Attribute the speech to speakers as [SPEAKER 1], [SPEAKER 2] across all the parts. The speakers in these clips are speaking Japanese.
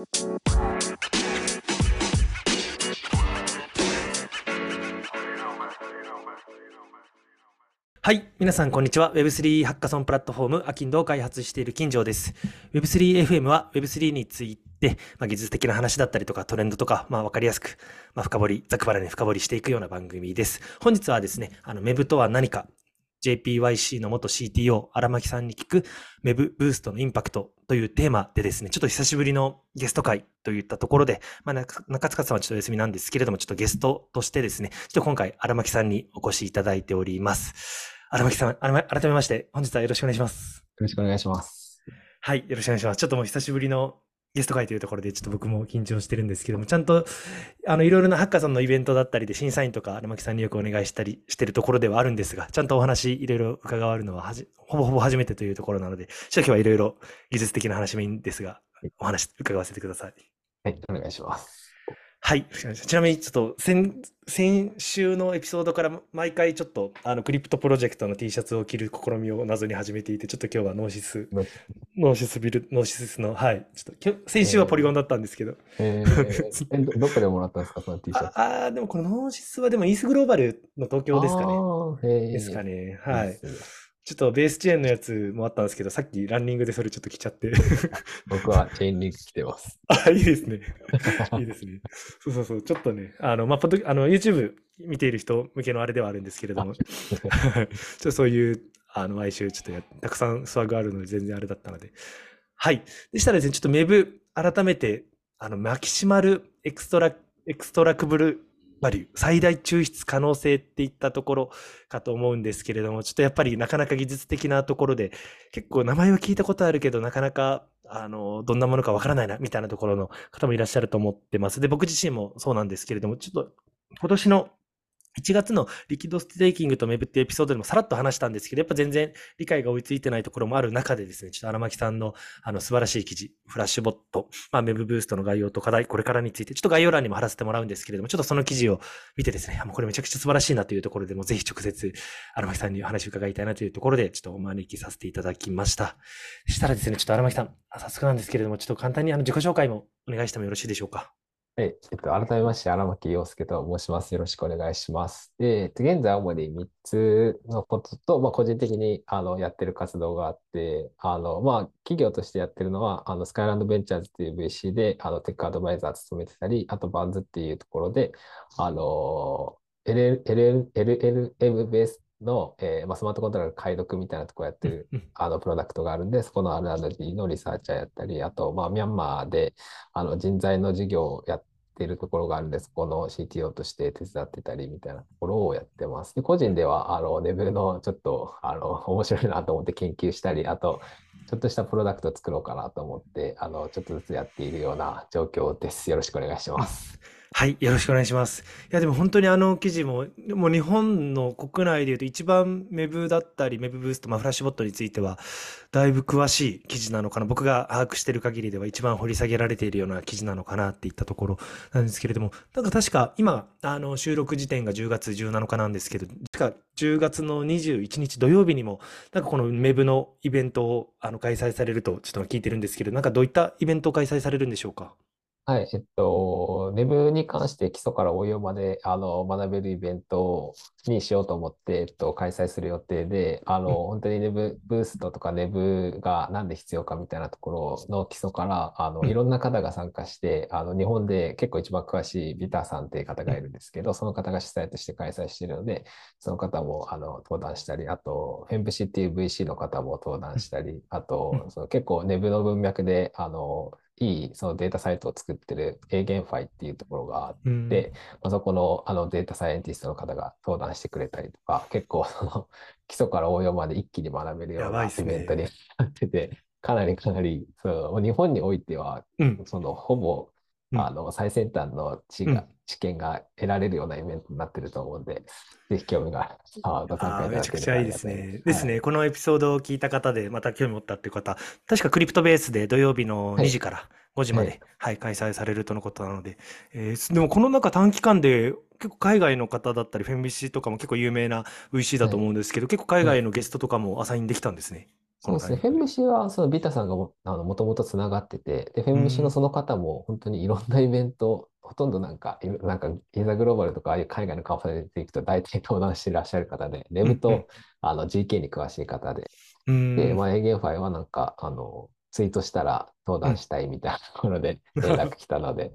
[SPEAKER 1] はい。皆さん、こんにちは。Web3 ハッカソンプラットフォーム、アキンドを開発している金城です。Web3FM は Web3 について、まあ、技術的な話だったりとかトレンドとか、まあ、わかりやすく、まあ、深掘り、ざくばらに深掘りしていくような番組です。本日はですね、あの、Web とは何か JPYC の元 CTO、荒牧さんに聞く Web ブーストのインパクトというテーマでですね、ちょっと久しぶりのゲスト会といったところで、まあ、中塚さんはちょっとお休みなんですけれども、ちょっとゲストとしてですね、ちょっと今回荒牧さんにお越しいただいております。荒牧さん、改めまして、本日はよろしくお願いします。よ
[SPEAKER 2] ろしくお願いします。
[SPEAKER 1] はい、よろしくお願いします。ちょっともう久しぶりのゲスト会というところでちょっと僕も緊張してるんですけども、ちゃんと、あの、いろいろなハッカーさんのイベントだったりで審査員とか荒牧さんによくお願いしたりしてるところではあるんですが、ちゃんとお話いろいろ伺われるのははじ、ほぼほぼ初めてというところなので、初期はいろいろ技術的な話もいいんですが、お話伺わせてください。
[SPEAKER 2] はい、お願いします。
[SPEAKER 1] はい。ちなみに、ちょっと先、先週のエピソードから毎回ちょっと、あの、 crypto project の T シャツを着る試みを謎に始めていて、ちょっと今日は Gnosis、Gnosis ビル、 Gnosis の、はい。ちょっと、先週は Polygon だったんですけど。
[SPEAKER 2] えー、えど、どこでもらったんですか、その T シャツ？
[SPEAKER 1] あ あ、でもこの Gnosis はでも ETHGlobal の東京ですかね。ですかね。はい。ちょっと Base chain のやつもあったんですけど、さっきランニングでそれちょっと着ちゃって
[SPEAKER 2] 僕は Chainlink 着てます。
[SPEAKER 1] あ、いいですね。いいですね。そうそうそう、ちょっとね、あの、まあ、ポッド、あの、YouTube 見ている人向けのあれではあるんですけれども、ちょっとそういう、あの、毎週ちょっとや、たくさん swag あるので全然あれだったので。はい。でしたらですね、ちょっと MEV、改めて、あの、 maximal extra、extractable value、最大抽出可能性っていったところかと思うんですけれども、ちょっとやっぱりなかなか技術的なところで、結構名前は聞いたことあるけど、なかなか、あの、どんなものかわからないな、みたいなところの方もいらっしゃると思ってます。で、僕自身もそうなんですけれども、ちょっと今年の1月のリキッドステーキングとメブってエピソードでもさらっと話したんですけど、やっぱ全然理解が追いついてないところもある中でですね、ちょっと荒牧さんのあの素晴らしい記事、フラッシュボット、まあ、メブブーストの概要と課題、これからについて、ちょっと概要欄にも貼らせてもらうんですけれども、ちょっとその記事を見てですね、もうこれめちゃくちゃ素晴らしいなというところでも、ぜひ直接荒牧さんにお話を伺いたいなというところで、ちょっとお招きさせていただきました。そしたらですね、ちょっと荒牧さん、早速なんですけれども、ちょっと簡単にあの自己紹介もお願いしてもよろしいでしょうか？
[SPEAKER 2] はい。えっと、改めまして、荒牧陽介と申します。よろしくお願いします。で、えっと、現在、主に3つのことと、まあ、個人的にあのやってる活動があって、あの、まあ、企業としてやってるのは、あの、スカイランドベンチャーズっていう VC で、あの、テックアドバイザー務めてたり、あと、バンズっていうところで、あの、LL LLM ベースの、えーまあ、スマートコントローラー解読みたいなところやってる、あのプロダクトがあるんで、そこの R&D のリサーチャーやったり、あと、まあ、ミャンマーであの人材の事業をやってるところがあるんで、そこの CTO として手伝ってたりみたいなところをやってます。で個人では、あの、レベルのちょっと、あの、面白いなと思って研究したり、あと、ちょっとしたプロダクトを作ろうかなと思って、あの、ちょっとずつやっているような状況です。よろしくお願いします。
[SPEAKER 1] はい、よろしくお願いします。いや、でも本当にあの記事も、もう日本の国内で言うと一番メブだったり、メブブースト、まあ、フラッシュボットについては、だいぶ詳しい記事なのかな。僕が把握してる限りでは一番掘り下げられているような記事なのかなっていったところなんですけれども、なんか確か今、あの収録時点が10月17日なんですけど、確か10月の21日土曜日にも、なんかこのメブのイベントをあの開催されるとちょっと聞いてるんですけど、なんかどういったイベントを開催されるんでしょうか？
[SPEAKER 2] はい、えっと、ネブに関して基礎から応用まであの学べるイベントにしようと思って、えっと、開催する予定で、あの、本当にネブブーストとかネブがなんで必要かみたいなところの基礎から、あの、いろんな方が参加して、あの、日本で結構一番詳しいビターさんっていう方がいるんですけど、その方が主催として開催しているので、その方もあの登壇したり、あと、フェンブシっていう VC の方も登壇したり、あと、その結構ネブの文脈で、あの、いいそのデータサイトを作ってる A ゲンファイっていうところがあって、うん、まあ、そこのあのデータサイエンティストの方が登壇してくれたりとか、結構その 基礎から応用まで一気に学べるようなイベントになってて、かなりかなりそう日本においては、うん、そのほぼあの最先端の知が、うん、知見が得られるようなイベントになってると思うんで、ぜひ興味があご参加いただけ
[SPEAKER 1] めちゃくちゃいいですね。ですね、このエピソードを聞いた方で、また興味持ったっていう方、確かクリプトベースで土曜日の2時から5時まで、はい、はい、開催されるとのことなので、えー、でもこの中短期間で結構海外の方だったり、フェンビシとかも結構有名な VC だと思うんですけど、結構海外のゲストとかもアサインできたんですね。
[SPEAKER 2] そうですね。フェンムシは、そのビタさんがもあのもともとつながってて、で、フェンムシのその方も本当にいろんなイベント、ほとんどなんか、いろなんか、イザグローバルとか、ああいう海外のカンファレンスに行くと大体登壇していらっしゃる方で、ネブ
[SPEAKER 1] うんうん。
[SPEAKER 2] とあの GK に詳しい方で、
[SPEAKER 1] うん
[SPEAKER 2] で、まあ、 EigenPhi はなんか、あの、ツイートしたら登壇したいみたいなところで連絡来たので、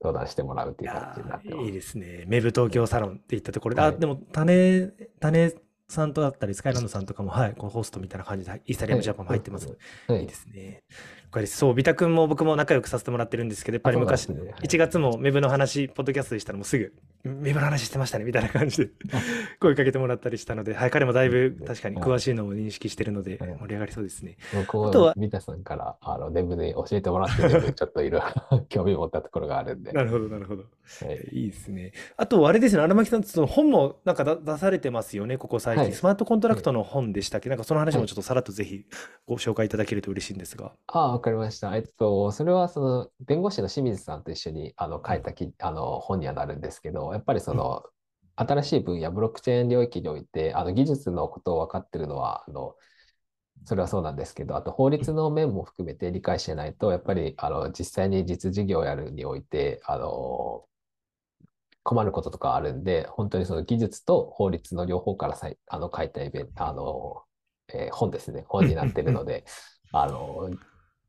[SPEAKER 2] 登壇してもらうって
[SPEAKER 1] い
[SPEAKER 2] いう形にな
[SPEAKER 1] や
[SPEAKER 2] ってます。
[SPEAKER 1] ーいいですね。 MEV 東京サロンっていったところで、あ、
[SPEAKER 2] はい。
[SPEAKER 1] でも、種、種さんとだったり、スカイランドさんとかも、はい、こうホストみたいな感じで、 Ethereum Japan も入ってます。
[SPEAKER 2] はい
[SPEAKER 1] いいですね。了解です。そう、ビタ君も僕も仲良くさせてもらってるんですけど、やっぱり昔、
[SPEAKER 2] ねはい
[SPEAKER 1] 1月も MEV の話、ポッドキャストでしたらもうすぐ、メブの話してましたね、みたいな感じで
[SPEAKER 2] あ
[SPEAKER 1] 声かけてもらったりしたので、はい、彼もだいぶ
[SPEAKER 2] うん
[SPEAKER 1] 確かに
[SPEAKER 2] はい
[SPEAKER 1] 詳しいのを認識してるので、
[SPEAKER 2] はい
[SPEAKER 1] 盛り上がりそうですね。
[SPEAKER 2] 僕
[SPEAKER 1] あとは
[SPEAKER 2] はビタさんからあのデブで教えてもらってるんで、ちょっといろいろ興味持ったところがあるんで。
[SPEAKER 1] なるほど、なるほど。
[SPEAKER 2] はい
[SPEAKER 1] いいですね。あと、あれですね、荒牧さん、その本もなんかだ出されてますよね、ここ最近。
[SPEAKER 2] はい
[SPEAKER 1] スマートコントラクトの本でしたっけ、なんかその話もちょっとさらっとぜひご紹介いただけると嬉しいんですが。
[SPEAKER 2] ああ、わかりました。えっと、それはその弁護士の清水さんと一緒にあの書いたきあの本にはなるんですけど、やっぱりその新しい分野、ブロックチェーン領域において、あの技術のことを分かってるのは、あのそれはそうなんですけど、あと法律の面も含めて理解してないと、やっぱりあの実際に実事業をやるにおいて、あの困ることとかあるんで、本当にその技術と法律の両方からさいあの書いたイベント、あの、えー本ですね、本になってるので、あの、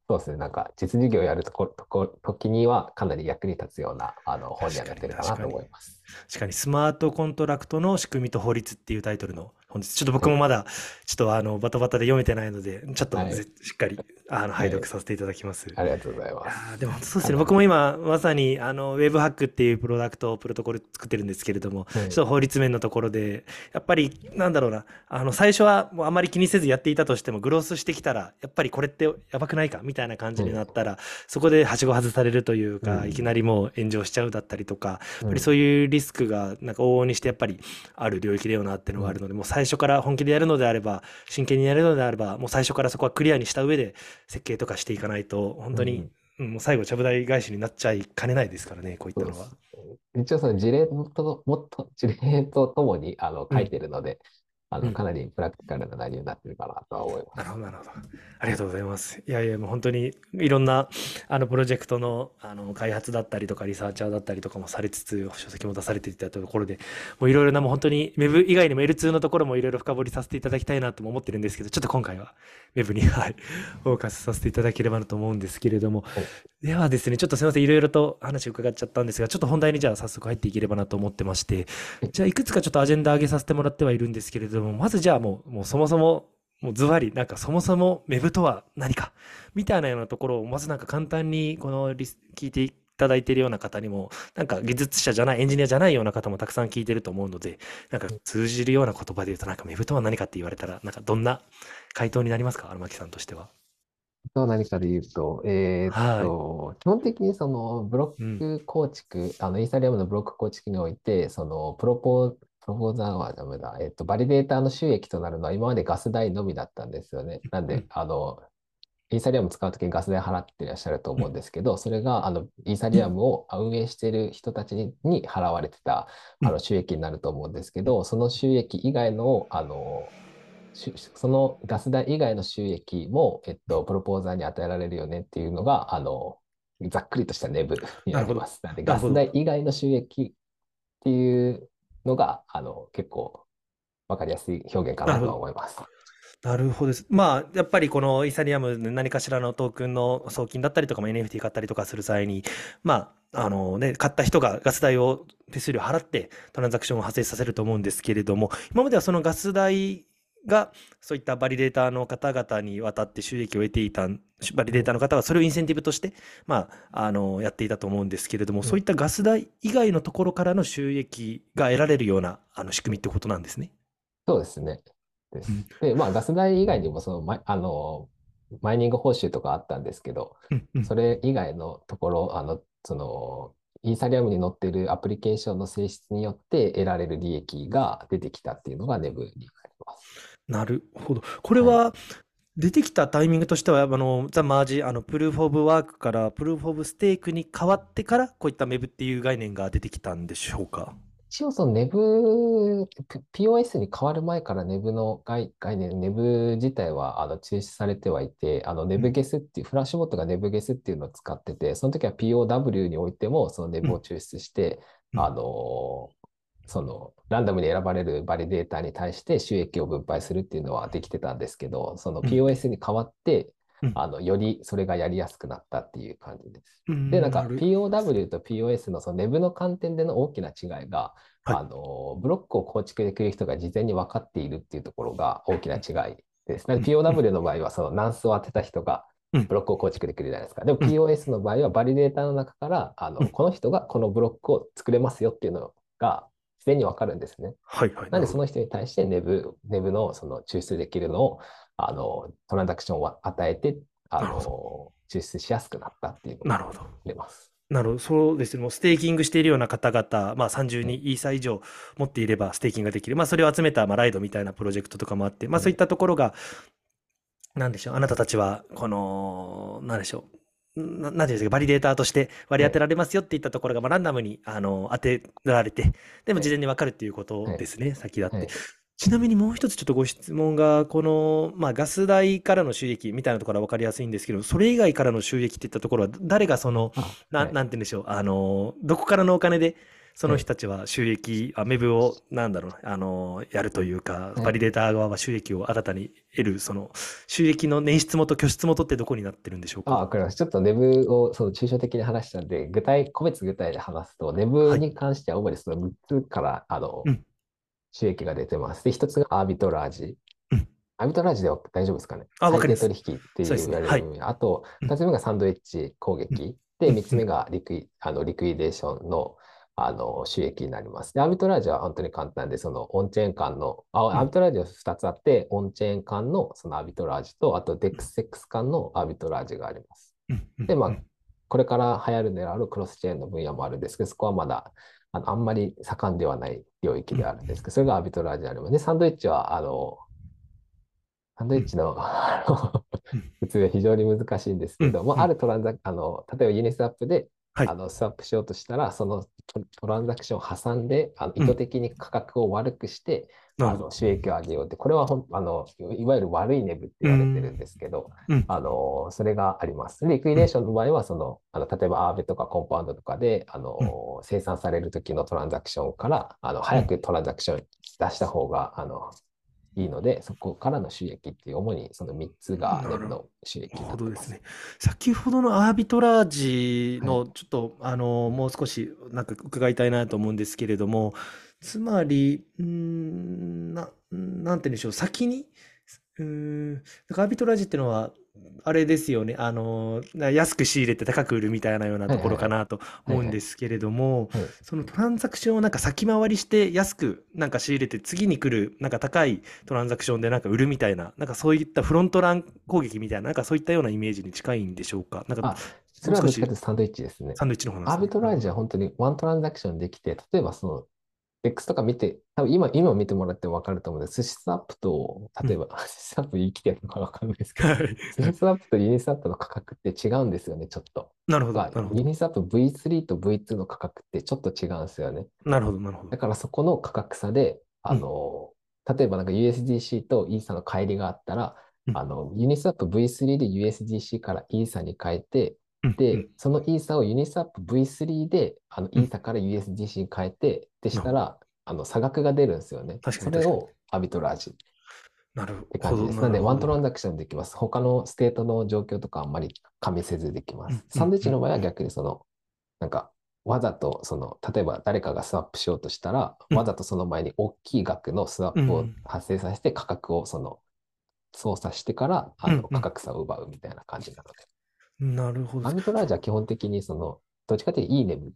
[SPEAKER 2] そうですね、なんか実事業をやるとことこ時にはかなり役に立つようなあの本にはなってるかなと思います。
[SPEAKER 1] 確かに、スマートコントラクトの仕組みと法律っていうタイトルの本です。ちょっと僕もまだ、ちょっとあの、バタバタで読めてないので、ちょっと
[SPEAKER 2] はい
[SPEAKER 1] ぜしっかり、あの、拝
[SPEAKER 2] はい。
[SPEAKER 1] 読させていただきます。
[SPEAKER 2] ありがとうござい
[SPEAKER 1] い
[SPEAKER 2] ます。
[SPEAKER 1] でもそうですね。僕も今、まさに、あの、ウェブハックっていうプロダクト、プロトコル作ってるんですけれども、
[SPEAKER 2] はい。
[SPEAKER 1] ちょっと法律面のところで、やっぱり、なんだろうな、あの、最初はもうあまり気にせずやっていたとしても、グロースしてきたら、やっぱりこれってやばくないか？みたいな感じになったら、そこではしご外されるというか、
[SPEAKER 2] うん。
[SPEAKER 1] いきなりもう炎上しちゃうだったりとか、やっぱ
[SPEAKER 2] うん。
[SPEAKER 1] りそういうリスクが、なんか往々にしてやっぱりある領域だよなっていうのがあるので、もう最初から本気でやるのであれば、真剣にやるのであれば、もう最初からそこはクリアにした上で設計とかしていかないと、本当に、うんもう最後、ちゃぶ台返しになっちゃいかねないですからね、こういったのは。
[SPEAKER 2] 一応その事例ともっと事例とともにあの書いてるので、あ
[SPEAKER 1] うん。
[SPEAKER 2] のかなりプラクティカルな内容になってるかなとは思います。
[SPEAKER 1] なるほど、なるほど。ありがとうございます。いやいや、もう本当にいろんなあのプロジェクトのあの開発だったりとか、リサーチャーだったりとかもされつつ、書籍も出されていたところで、もういろいろな、もう本当に Web 以外にも L2 のところもいろいろ深掘りさせていただきたいなとも思ってるんですけど、ちょっと今回は Web に、はい、フォーカスさせていただければなと思うんですけれども、ではですね、ちょっとすみません、いろいろと話伺っちゃったんですが、ちょっと本題にじゃあ早速入っていければなと思ってまして、じゃあいくつかちょっとアジェンダ上げさせてもらってはいるんですけれども、まずじゃあもう、もうそもそも、もうズバリ、なんかそもそも Web とは何か、みたいなようなところを、まずなんか簡単にこのリス聞いていただいているような方にも、なんか技術者じゃない、エンジニアじゃないような方もたくさん聞いてると思うので、なんか通じるような言葉で言うと、なんか Web とは何かって言われたら、なんかどんな回答になりますか、荒牧さんとしては。
[SPEAKER 2] と何かで言うと、えーっと、基本的にそのブロック構築、あのイーサリアムのブロック構築において、そのプロポ、 proposer はダメだ、えーっと、 validator の収益となるのは今までガス代のみだったんですよね。なんで
[SPEAKER 1] うん、
[SPEAKER 2] あの、イーサリアム使うときにガス代払っていらっしゃると思うんですけど、それがあのイーサリアムを運営している人たちにに払われてたあの収益になると思うんですけど、その収益以外の、あの、しそのガス代以外の収益も、えっと、プロポーザーに与えられるよねっていうのが、あの、ざっくりとしたネブになります。なので、ガス代以外の収益っていうのが、あの、結構わかりやすい表現かなとは思います。
[SPEAKER 1] なるほどです。まあ、やっぱりこのイーサリアムで何かしらのトークンの送金だったりとか、まあ NFT 買ったりとかする際に、まあ、あのね、買った人がガス代を手数料払ってトランザクションを発生させると思うんですけれども、今まではそのガス代がそういった validator の方々に渡って収益を得ていた、 validator の方はそれをインセンティブとして、まあ、あの、やっていたと思うんですけれども、そういったガス代以外のところからの収益が得られるようなあの仕組みってことなんですね。
[SPEAKER 2] そうですね。です
[SPEAKER 1] うん
[SPEAKER 2] で、まあ、ガス代以外にも、その、ま、あの、マイニング報酬とかあったんですけど、それ以外のところ、あの、その、イーサリアムに載っているアプリケーションの性質によって得られる利益が出てきたっていうのがネブになります。
[SPEAKER 1] なるほど。これは出てきたタイミングとしては、あの、ザ・マージ、あの、プルーフ・オブ・ワークからプルーフ・オブ・ステークに変わってから、こういったメブっていう概念が出てきたんでしょうか？
[SPEAKER 2] 一応その Neb、P- POS に変わる前から Neb の概、概念、Neb 自体はあの中止されてはいて、あの
[SPEAKER 1] う
[SPEAKER 2] Neb
[SPEAKER 1] ん、
[SPEAKER 2] ゲスっていう、フラッシュボットが Neb ゲスっていうのを使ってて、その時は POW においてもその
[SPEAKER 1] う
[SPEAKER 2] Neb を
[SPEAKER 1] ん、
[SPEAKER 2] 抽出して、あ
[SPEAKER 1] うん、
[SPEAKER 2] の、そのランダムに選ばれるバリデータに対して収益を分配するっていうのはできてたんですけど、その
[SPEAKER 1] うん、
[SPEAKER 2] POS に変わって、
[SPEAKER 1] うん、
[SPEAKER 2] あの、よりそれがやりやすくなったっていう感じです。
[SPEAKER 1] う
[SPEAKER 2] で、なんか
[SPEAKER 1] る。
[SPEAKER 2] POW と POS のその Neb の観点での大きな違いが、
[SPEAKER 1] はい。
[SPEAKER 2] あの、ブロックを構築できる人が事前に分かっているっていうところが大きな違いです。な POW の場合はそのナンスを当てた人が
[SPEAKER 1] うん、
[SPEAKER 2] ブロックを構築できるじゃないですか。でも
[SPEAKER 1] うん、
[SPEAKER 2] POS の場合はバリデータの中から、あの、
[SPEAKER 1] うん。
[SPEAKER 2] この人がこのブロックを作れますよっていうのが事前に分かるんですね。
[SPEAKER 1] はい、はい、
[SPEAKER 2] な
[SPEAKER 1] んるほど。
[SPEAKER 2] その人に対して Neb、Neb のその抽出できるのを、あの、トランザクションを与えて、あ。の、抽出しやすくなったっていうのが
[SPEAKER 1] なるほど。
[SPEAKER 2] 出ます。
[SPEAKER 1] なるほど。そうですね。もう staking しているような方々、まあ30
[SPEAKER 2] はい。
[SPEAKER 1] にイーサ以上持っていれば staking ができる。まあそれを集めた、まあ、 Lido みたいなプロジェクトとかもあって、まあそういっ
[SPEAKER 2] はい。
[SPEAKER 1] たところが、なんでしょう。あなたたちは、この、なんでしょう。な、なんていうんですか、 validator として割り当て
[SPEAKER 2] はい。
[SPEAKER 1] られますよっていったところが、まあ、ランダムに、あの、当てられて、でも
[SPEAKER 2] はい。
[SPEAKER 1] 事前に分かるっていうこと
[SPEAKER 2] はい。
[SPEAKER 1] ですね、先立って。
[SPEAKER 2] はい。
[SPEAKER 1] ちなみにもう一つちょっとご質問が、この、まあ、ガス代からの収益みたいなところは分かりやすいんですけど、それ以外からの収益っていったところは、誰がその、
[SPEAKER 2] あ、
[SPEAKER 1] な、
[SPEAKER 2] はい。
[SPEAKER 1] なんて言うんでしょう、あの、どこからのお金で、その
[SPEAKER 2] はい。
[SPEAKER 1] 人たちは収益、あ、 MEV を、なんだろうな、あの、やるというか、
[SPEAKER 2] はい。
[SPEAKER 1] バリデーター側は収益を新たに得る、その、収益の捻出元、拠出元ってどこになってるんでしょう
[SPEAKER 2] あ、
[SPEAKER 1] か
[SPEAKER 2] わかります。ちょっと Neb をその抽象的に話したんで、具体、個別具体で話すと、
[SPEAKER 1] は
[SPEAKER 2] Neb
[SPEAKER 1] い。
[SPEAKER 2] に関しては主にその6つから、あの、
[SPEAKER 1] うん、
[SPEAKER 2] 収益が出てます。で、1つがアービトラージ。
[SPEAKER 1] うん。
[SPEAKER 2] アービトラージでは大丈夫ですかね？
[SPEAKER 1] あ、わか
[SPEAKER 2] 最
[SPEAKER 1] ります。
[SPEAKER 2] 低取引って
[SPEAKER 1] そうね。はい。
[SPEAKER 2] あと、
[SPEAKER 1] うん、
[SPEAKER 2] 2つ目がサンドイッチ攻
[SPEAKER 1] うん、
[SPEAKER 2] 撃。
[SPEAKER 1] う
[SPEAKER 2] で、
[SPEAKER 1] ん、
[SPEAKER 2] 3つ目
[SPEAKER 1] うん、
[SPEAKER 2] がリクイ、あの、リクイデーションの、あの、収益になります。で、アービトラージは本当に簡単で、そのオンチェーン間の、あ、
[SPEAKER 1] うん、
[SPEAKER 2] アービトラージは2つあって、オンチェーン間のそのアービトラージと、あと DEXX 間のアービトラージがあります。
[SPEAKER 1] うん、うん、
[SPEAKER 2] で、まあ、
[SPEAKER 1] うん。
[SPEAKER 2] これから流行るであるクロスチェーンの分野もあるんですけど、そこはまだあのあんまり盛んではない領域
[SPEAKER 1] うん
[SPEAKER 2] であるんですけど、それがアービトラージであります。で、サンドイッチは、あの、サンドイッチの 普通は非常に難しいんですけど、まあ、あるトランザあの、例えばユニスワップで、
[SPEAKER 1] はい
[SPEAKER 2] あのスワップしようとしたら、そのトトランザクションを挟んで、あの
[SPEAKER 1] うん
[SPEAKER 2] 意図的に価格を悪くして、
[SPEAKER 1] なるほど。
[SPEAKER 2] あの収益を上げようって、これはほんあのいわゆる悪いネブって言われてるんですけど、
[SPEAKER 1] うん。
[SPEAKER 2] あのそれがあります。リクイデーションの場合はその、あの例えばアーベとかコンパウンドとかであの、生産される時のトランザクションからあの早くトランザクション出した方が、あのいいので、そこからの収益っていう主にその3つがネブの収益に
[SPEAKER 1] なるですね。先ほどのアービトラージ
[SPEAKER 2] は
[SPEAKER 1] のちょっと、あのもう少しなんか伺いたいなと思うんですけれども、つまり、ん、な、なんて言うんでしょう、先に、うーん、アービトラージっていうのは、あれですよね、あの、な安く仕入れて高く売るみたいなようなところかなと思うんですけれども、
[SPEAKER 2] はい
[SPEAKER 1] そのトランザクションをなんか先回りして安くなんか仕入れて次に来るなんか高いトランザクションでなんか売るみたいな、なんかそういったフロントラン攻撃みたいな、なんかそういったようなイメージに近いんでしょうか。なんか
[SPEAKER 2] あそれはどっちかというとサンドイッチですね。
[SPEAKER 1] サンドイッチの方なんですね。
[SPEAKER 2] アービトラージは本当にワントランザクションできて、例えばその、X とか見て、多分今、今見てもらっても分かると思うんです。寿司スワップと、例えば、寿司スワップ生きてるのか分かんないですけど、
[SPEAKER 1] はい。
[SPEAKER 2] 寿司スワップとユニスワップの価格って違うんですよね、ちょっと。
[SPEAKER 1] なるほど。
[SPEAKER 2] Uniswap V3 と V2 の価格ってちょっと違うんですよね。
[SPEAKER 1] なるほど、なるほど
[SPEAKER 2] だ。からそこの価格差で、あの、例えばなんか USDC とイーサの乖離があったら、
[SPEAKER 1] うん
[SPEAKER 2] あの、 Uniswap V3 で USDC からイーサに変えて、
[SPEAKER 1] うん
[SPEAKER 2] で、
[SPEAKER 1] うん
[SPEAKER 2] そのイーサをユニスワップ V3 で、あの、
[SPEAKER 1] うん
[SPEAKER 2] イーサから USDC に変えて、でしたら、あの、差額が出るんですよね。それを arbitrage っ
[SPEAKER 1] なる
[SPEAKER 2] て
[SPEAKER 1] ほど。
[SPEAKER 2] 感じです。なんで、ワントラ
[SPEAKER 1] ン
[SPEAKER 2] ンザクションできます。他の state の状況とかあんまり加味せずできま
[SPEAKER 1] うん
[SPEAKER 2] す。サンドイッチの場合
[SPEAKER 1] うん
[SPEAKER 2] は逆にその、なんか、わざと、その、例えば誰かがスワップしようとしたら、
[SPEAKER 1] うん
[SPEAKER 2] わざとその前に大きい額のスワップを
[SPEAKER 1] うん
[SPEAKER 2] 発生させて価格をその、操作してから、あの、価格差を奪うみたいな感じなので。
[SPEAKER 1] なるほど
[SPEAKER 2] ア。ビトラージは基本的にその、どっちかというといいネム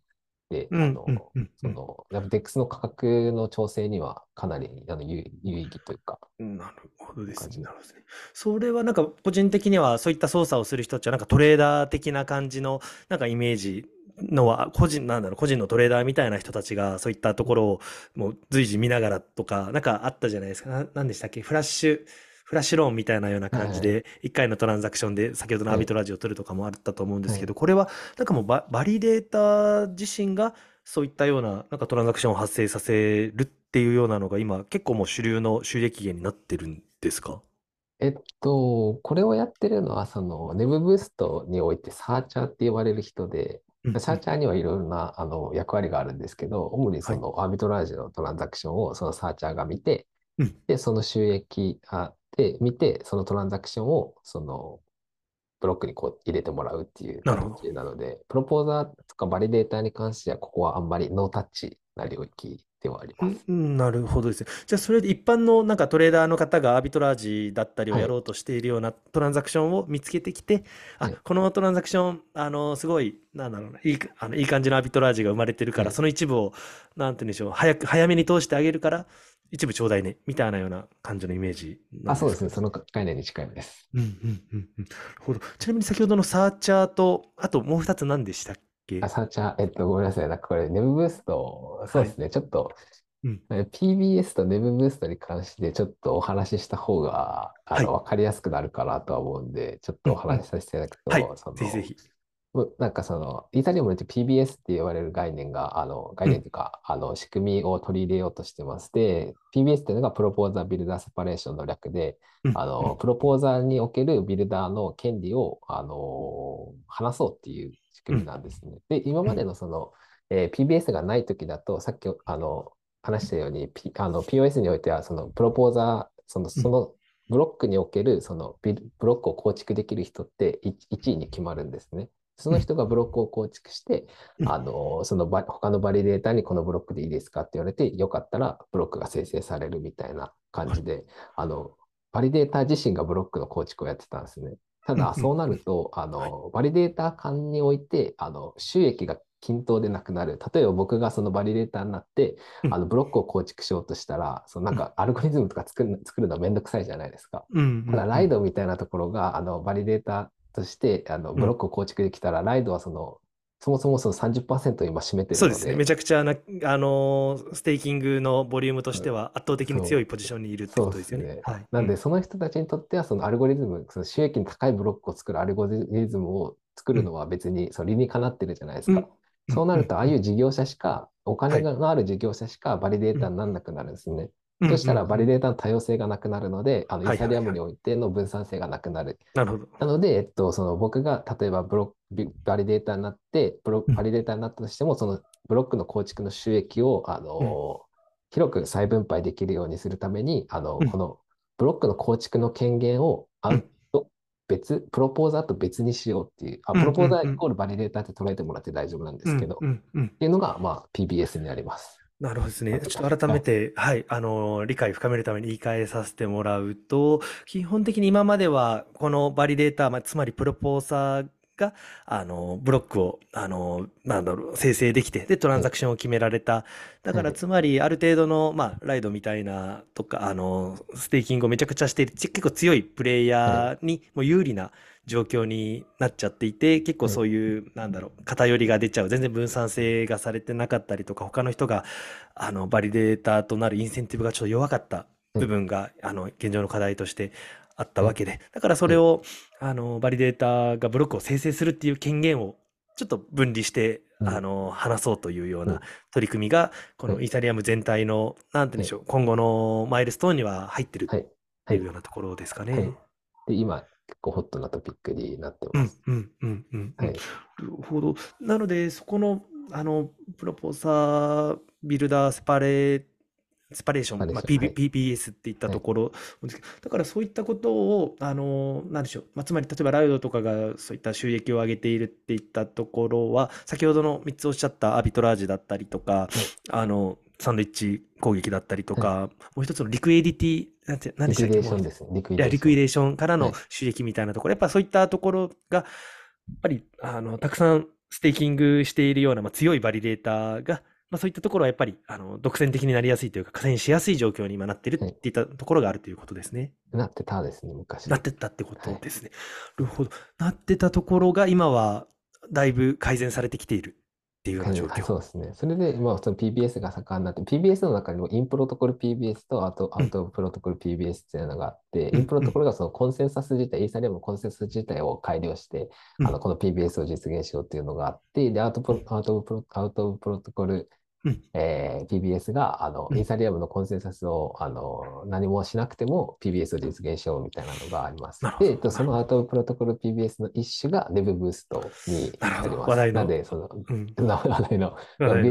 [SPEAKER 2] で、
[SPEAKER 1] うん
[SPEAKER 2] あの、
[SPEAKER 1] うんうん
[SPEAKER 2] その、DEX の価格の調整にはかなりあの有有意義というか、
[SPEAKER 1] なるほどですね。なるほどですね。それはなんか個人的にはそういった操作をする人たちはなんかトレーダー的な感じのなんかイメージのは個人なんだろう個人のトレーダーみたいな人たちがそういったところをもう随時見ながらとかなんかあったじゃないですか。ななんでしたっけ？フラッシュフラッシュローンみたいなような感じ
[SPEAKER 2] は
[SPEAKER 1] で1回のトランザクションで先ほどのア
[SPEAKER 2] はい。
[SPEAKER 1] ービトラージを取るとかもあったと思うんですけどこれはなんかもうババリデーター自身がそういったような、なんかトランザクションを発生させるっていうようなのが今結構もう主流の収益源になってるんですか？
[SPEAKER 2] えっと、これをやってるのは、その Web ブーストにおいてサーチャーって呼ばれる人で、
[SPEAKER 1] うん
[SPEAKER 2] サーチャーにはいろいろなあの役割があるんですけど、主にその arbitrage のトランザクションをそのサーチャーが見て、
[SPEAKER 1] うん。
[SPEAKER 2] で、その収益あで見て、そのトランザクションをそのブロックにこう入れてもらうっていう形なので、 proposer とか validator に関しては、ここはあんまり no touch な領域ではあります。
[SPEAKER 1] うんなるほどですね。じゃあ、それで一般のなんかトレーダーの方がアービトラージだったりを
[SPEAKER 2] はい
[SPEAKER 1] やろうとしているようなトランザクションを見つけてきて、あ
[SPEAKER 2] はい、
[SPEAKER 1] このトランザクション、あの、すごい、なんだろうな、いい、あの、いい感じのアービトラージが生まれてるから、
[SPEAKER 2] はい
[SPEAKER 1] その一部を、なんて言うんでしょう、早く、早めに通してあげるから、一部ちょうだいね、みたいなような感じのイメージ
[SPEAKER 2] あ、そうですね。
[SPEAKER 1] か
[SPEAKER 2] その概念に近いです。
[SPEAKER 1] うんうんうんうん。ほど。ちなみに先ほどのサーチャーと、あともう二つ何でしたっけ？
[SPEAKER 2] あ、サーチャー、えっと、ごめんなさい。なんかこれ、ネブブースト、そうですね。ちょっと、
[SPEAKER 1] うん
[SPEAKER 2] え PBS とネブブーストに関してちょっとお話しした方が、あの、
[SPEAKER 1] は
[SPEAKER 2] わかりやすくなるかなとは思うんで、ちょっとお話しさせていただくと、
[SPEAKER 1] はい
[SPEAKER 2] その
[SPEAKER 1] ぜひぜひ。
[SPEAKER 2] なんかその、イーサリアムにおいて PBS って言われる概念が、あの、概念というか、あの、仕組みを取り入れようとしてまして、PBS っていうのがプロポーザービルダーセパレーションの略で、
[SPEAKER 1] うん
[SPEAKER 2] あの、プロポーザーにおけるビルダーの権利を、あの、話そうっていう仕組みなんですね。で、今までのその、えー PBS がないときだと、さっき、あの、話したように、P、あの、POS においては、その、プロポーザー、その、その、ブロックにおける、そのビル、ブロックを構築できる人って1位に決まるんですね。その人がブロックを構築して、
[SPEAKER 1] うん
[SPEAKER 2] あの、そのバ他のバリデータにこのブロックでいいですかって言われて、よかったらブロックが生成されるみたいな感じで、あの、バリデータ自身がブロックの構築をやってたんですね。ただ、そうなると、あの、バリデータ間において、あの、収益が均等でなくなる。例えば僕がそのバリデータになって、
[SPEAKER 1] うん
[SPEAKER 2] あの、ブロックを構築しようとしたら、そのなんかアルゴリズムとか作る作るのはめんどくさいじゃないですか。 Lido みたいなところが、あの、バリデータとして、あの、
[SPEAKER 1] ん
[SPEAKER 2] ブロックを構築できたら、 Lido はその、そもそもその30%を今占めてるの
[SPEAKER 1] そうですね。
[SPEAKER 2] で、
[SPEAKER 1] めちゃくちゃな、あのーステーキングのボリュームとしては圧倒的に強いポジションにいるってことですよね。
[SPEAKER 2] ですね。
[SPEAKER 1] はい。
[SPEAKER 2] なんで、
[SPEAKER 1] うん
[SPEAKER 2] その人たちにとっては、そのアルゴリズム、その収益の高いブロックを作るアルゴリズムを作るのは別にその理にかなってるじゃないですか。
[SPEAKER 1] うん
[SPEAKER 2] そうなると、ああいう事業者しか、お金
[SPEAKER 1] は
[SPEAKER 2] がある事業者しかバリデータにならなくなるんですね。
[SPEAKER 1] うん
[SPEAKER 2] そしたら、
[SPEAKER 1] うん
[SPEAKER 2] バリデータの多様性がなくなるので、あの、イ
[SPEAKER 1] はい
[SPEAKER 2] ーサリアムにおいての分散性がなくなる。
[SPEAKER 1] なるほど。
[SPEAKER 2] なので、えっと、その僕が例えばブロックビバリデータになって、ブロ
[SPEAKER 1] うん。
[SPEAKER 2] バリデータになったとしても、そのブロックの構築の収益を、あの、広く再分配できるようにするために、あの、
[SPEAKER 1] うん。
[SPEAKER 2] このブロックの構築の権限をアウト、別、プロポーザーと別にしようっていう、あ、
[SPEAKER 1] うん
[SPEAKER 2] プロポーザ
[SPEAKER 1] うんうん
[SPEAKER 2] ーイコールバリデータって捉えてもらって大丈夫なんですけど、っ
[SPEAKER 1] うんうんうん。
[SPEAKER 2] ていうのが、まあ、PBS になります。
[SPEAKER 1] なるほどですね。ちょっと改めて、はい、あの、理解を深めるために言い換えさせてもらうと、基本的に今までは、このバリデータ、まあ、つまりプロポーサーが、あの、ブロックを、あの、なんだろう、生成できて、で、トランザクションを決められた。だから、
[SPEAKER 2] はい
[SPEAKER 1] つまり、ある程度の、まあ、ライドみたいな、とか、あの、ステーキングをめちゃくちゃしている、ち結構強いプレイヤーに、もう有利な状況になっちゃっていて、結構そういう、なんだろう、偏りが出ちゃう、全然分散性がされてなかったりとか、他の人が、あの、バリデータとなるインセンティブがちょっと弱かった部分が、あの、現状の課題としてあったわけで、だからそれを、あの、バリデータがブロックを生成するっていう権限を、ちょっと分離して、
[SPEAKER 2] うん。
[SPEAKER 1] あの、話そうというよう
[SPEAKER 2] うん。
[SPEAKER 1] な取り組みが、この
[SPEAKER 2] はい
[SPEAKER 1] イーサリアム全体の、なんて言うんでしょう、今後のマイルストーンには入ってる
[SPEAKER 2] はい。
[SPEAKER 1] っ
[SPEAKER 2] はい。
[SPEAKER 1] ていうようなところですか
[SPEAKER 2] はい。
[SPEAKER 1] ね。
[SPEAKER 2] で、今、結構ホットなトピックになって
[SPEAKER 1] うん
[SPEAKER 2] ます。、
[SPEAKER 1] うん、うん、うん。
[SPEAKER 2] はい。
[SPEAKER 1] なるほど。なので、そこの、あの、プロポーサー、ビルダー、セパレ、セパレーション、まあ、
[SPEAKER 2] セパレーション
[SPEAKER 1] PB PPS っていったところですけど、だからそういったことを、あの、なんでしょう、まあ、つまり例えばライドとかがそういった収益を上げているっていったところは、先ほどの3つおっしゃったアビトラージだったりとか、あの、サンドイッチ攻撃だったりとか、もう一つのリクエディティ、なんて、でしたっけ？もう
[SPEAKER 2] デーションですね。リクデーション。
[SPEAKER 1] リクイデーションからの
[SPEAKER 2] はい
[SPEAKER 1] 収益みたいなところ、やっぱそういったところが、やっぱり、あの、たくさんステーキングしているような、まあ、強いバリデータが、まあ、そういったところはやっぱり、あの、独占的になりやすいというか、寡占しやすい状況に今なっている
[SPEAKER 2] はい
[SPEAKER 1] っていったところがあるということですね。
[SPEAKER 2] なってたですね、昔。
[SPEAKER 1] なってったってことですね。なるほど。なってたところが今は、だいぶ改善されてきている。っていうような状況。
[SPEAKER 2] そうですね。それで、まあ、その PBS が盛んになって、PBS の中にもインプロトコル PBS とアウトアウトプロトコル PBS っていうのがあって、
[SPEAKER 1] うん
[SPEAKER 2] インプロトコルがそのコンセンサス自体、イーサリアムのコンセンサス自体を改良して、
[SPEAKER 1] うん
[SPEAKER 2] あのこの PBS を実現しようっていうのがあって、で、アウトプロアウトプロアウトプロトコル、
[SPEAKER 1] うん。
[SPEAKER 2] えー PBS があの、
[SPEAKER 1] うん。
[SPEAKER 2] イーサリアムのコンセンサスをあの何もしなくても PBS を実現しようみたいなのがあります。で、えっとそのアウトプロトコル PBS の一種が Dev ブーストに
[SPEAKER 1] な
[SPEAKER 2] ります。
[SPEAKER 1] 話題の
[SPEAKER 2] なんで、その、
[SPEAKER 1] うん。
[SPEAKER 2] 話題の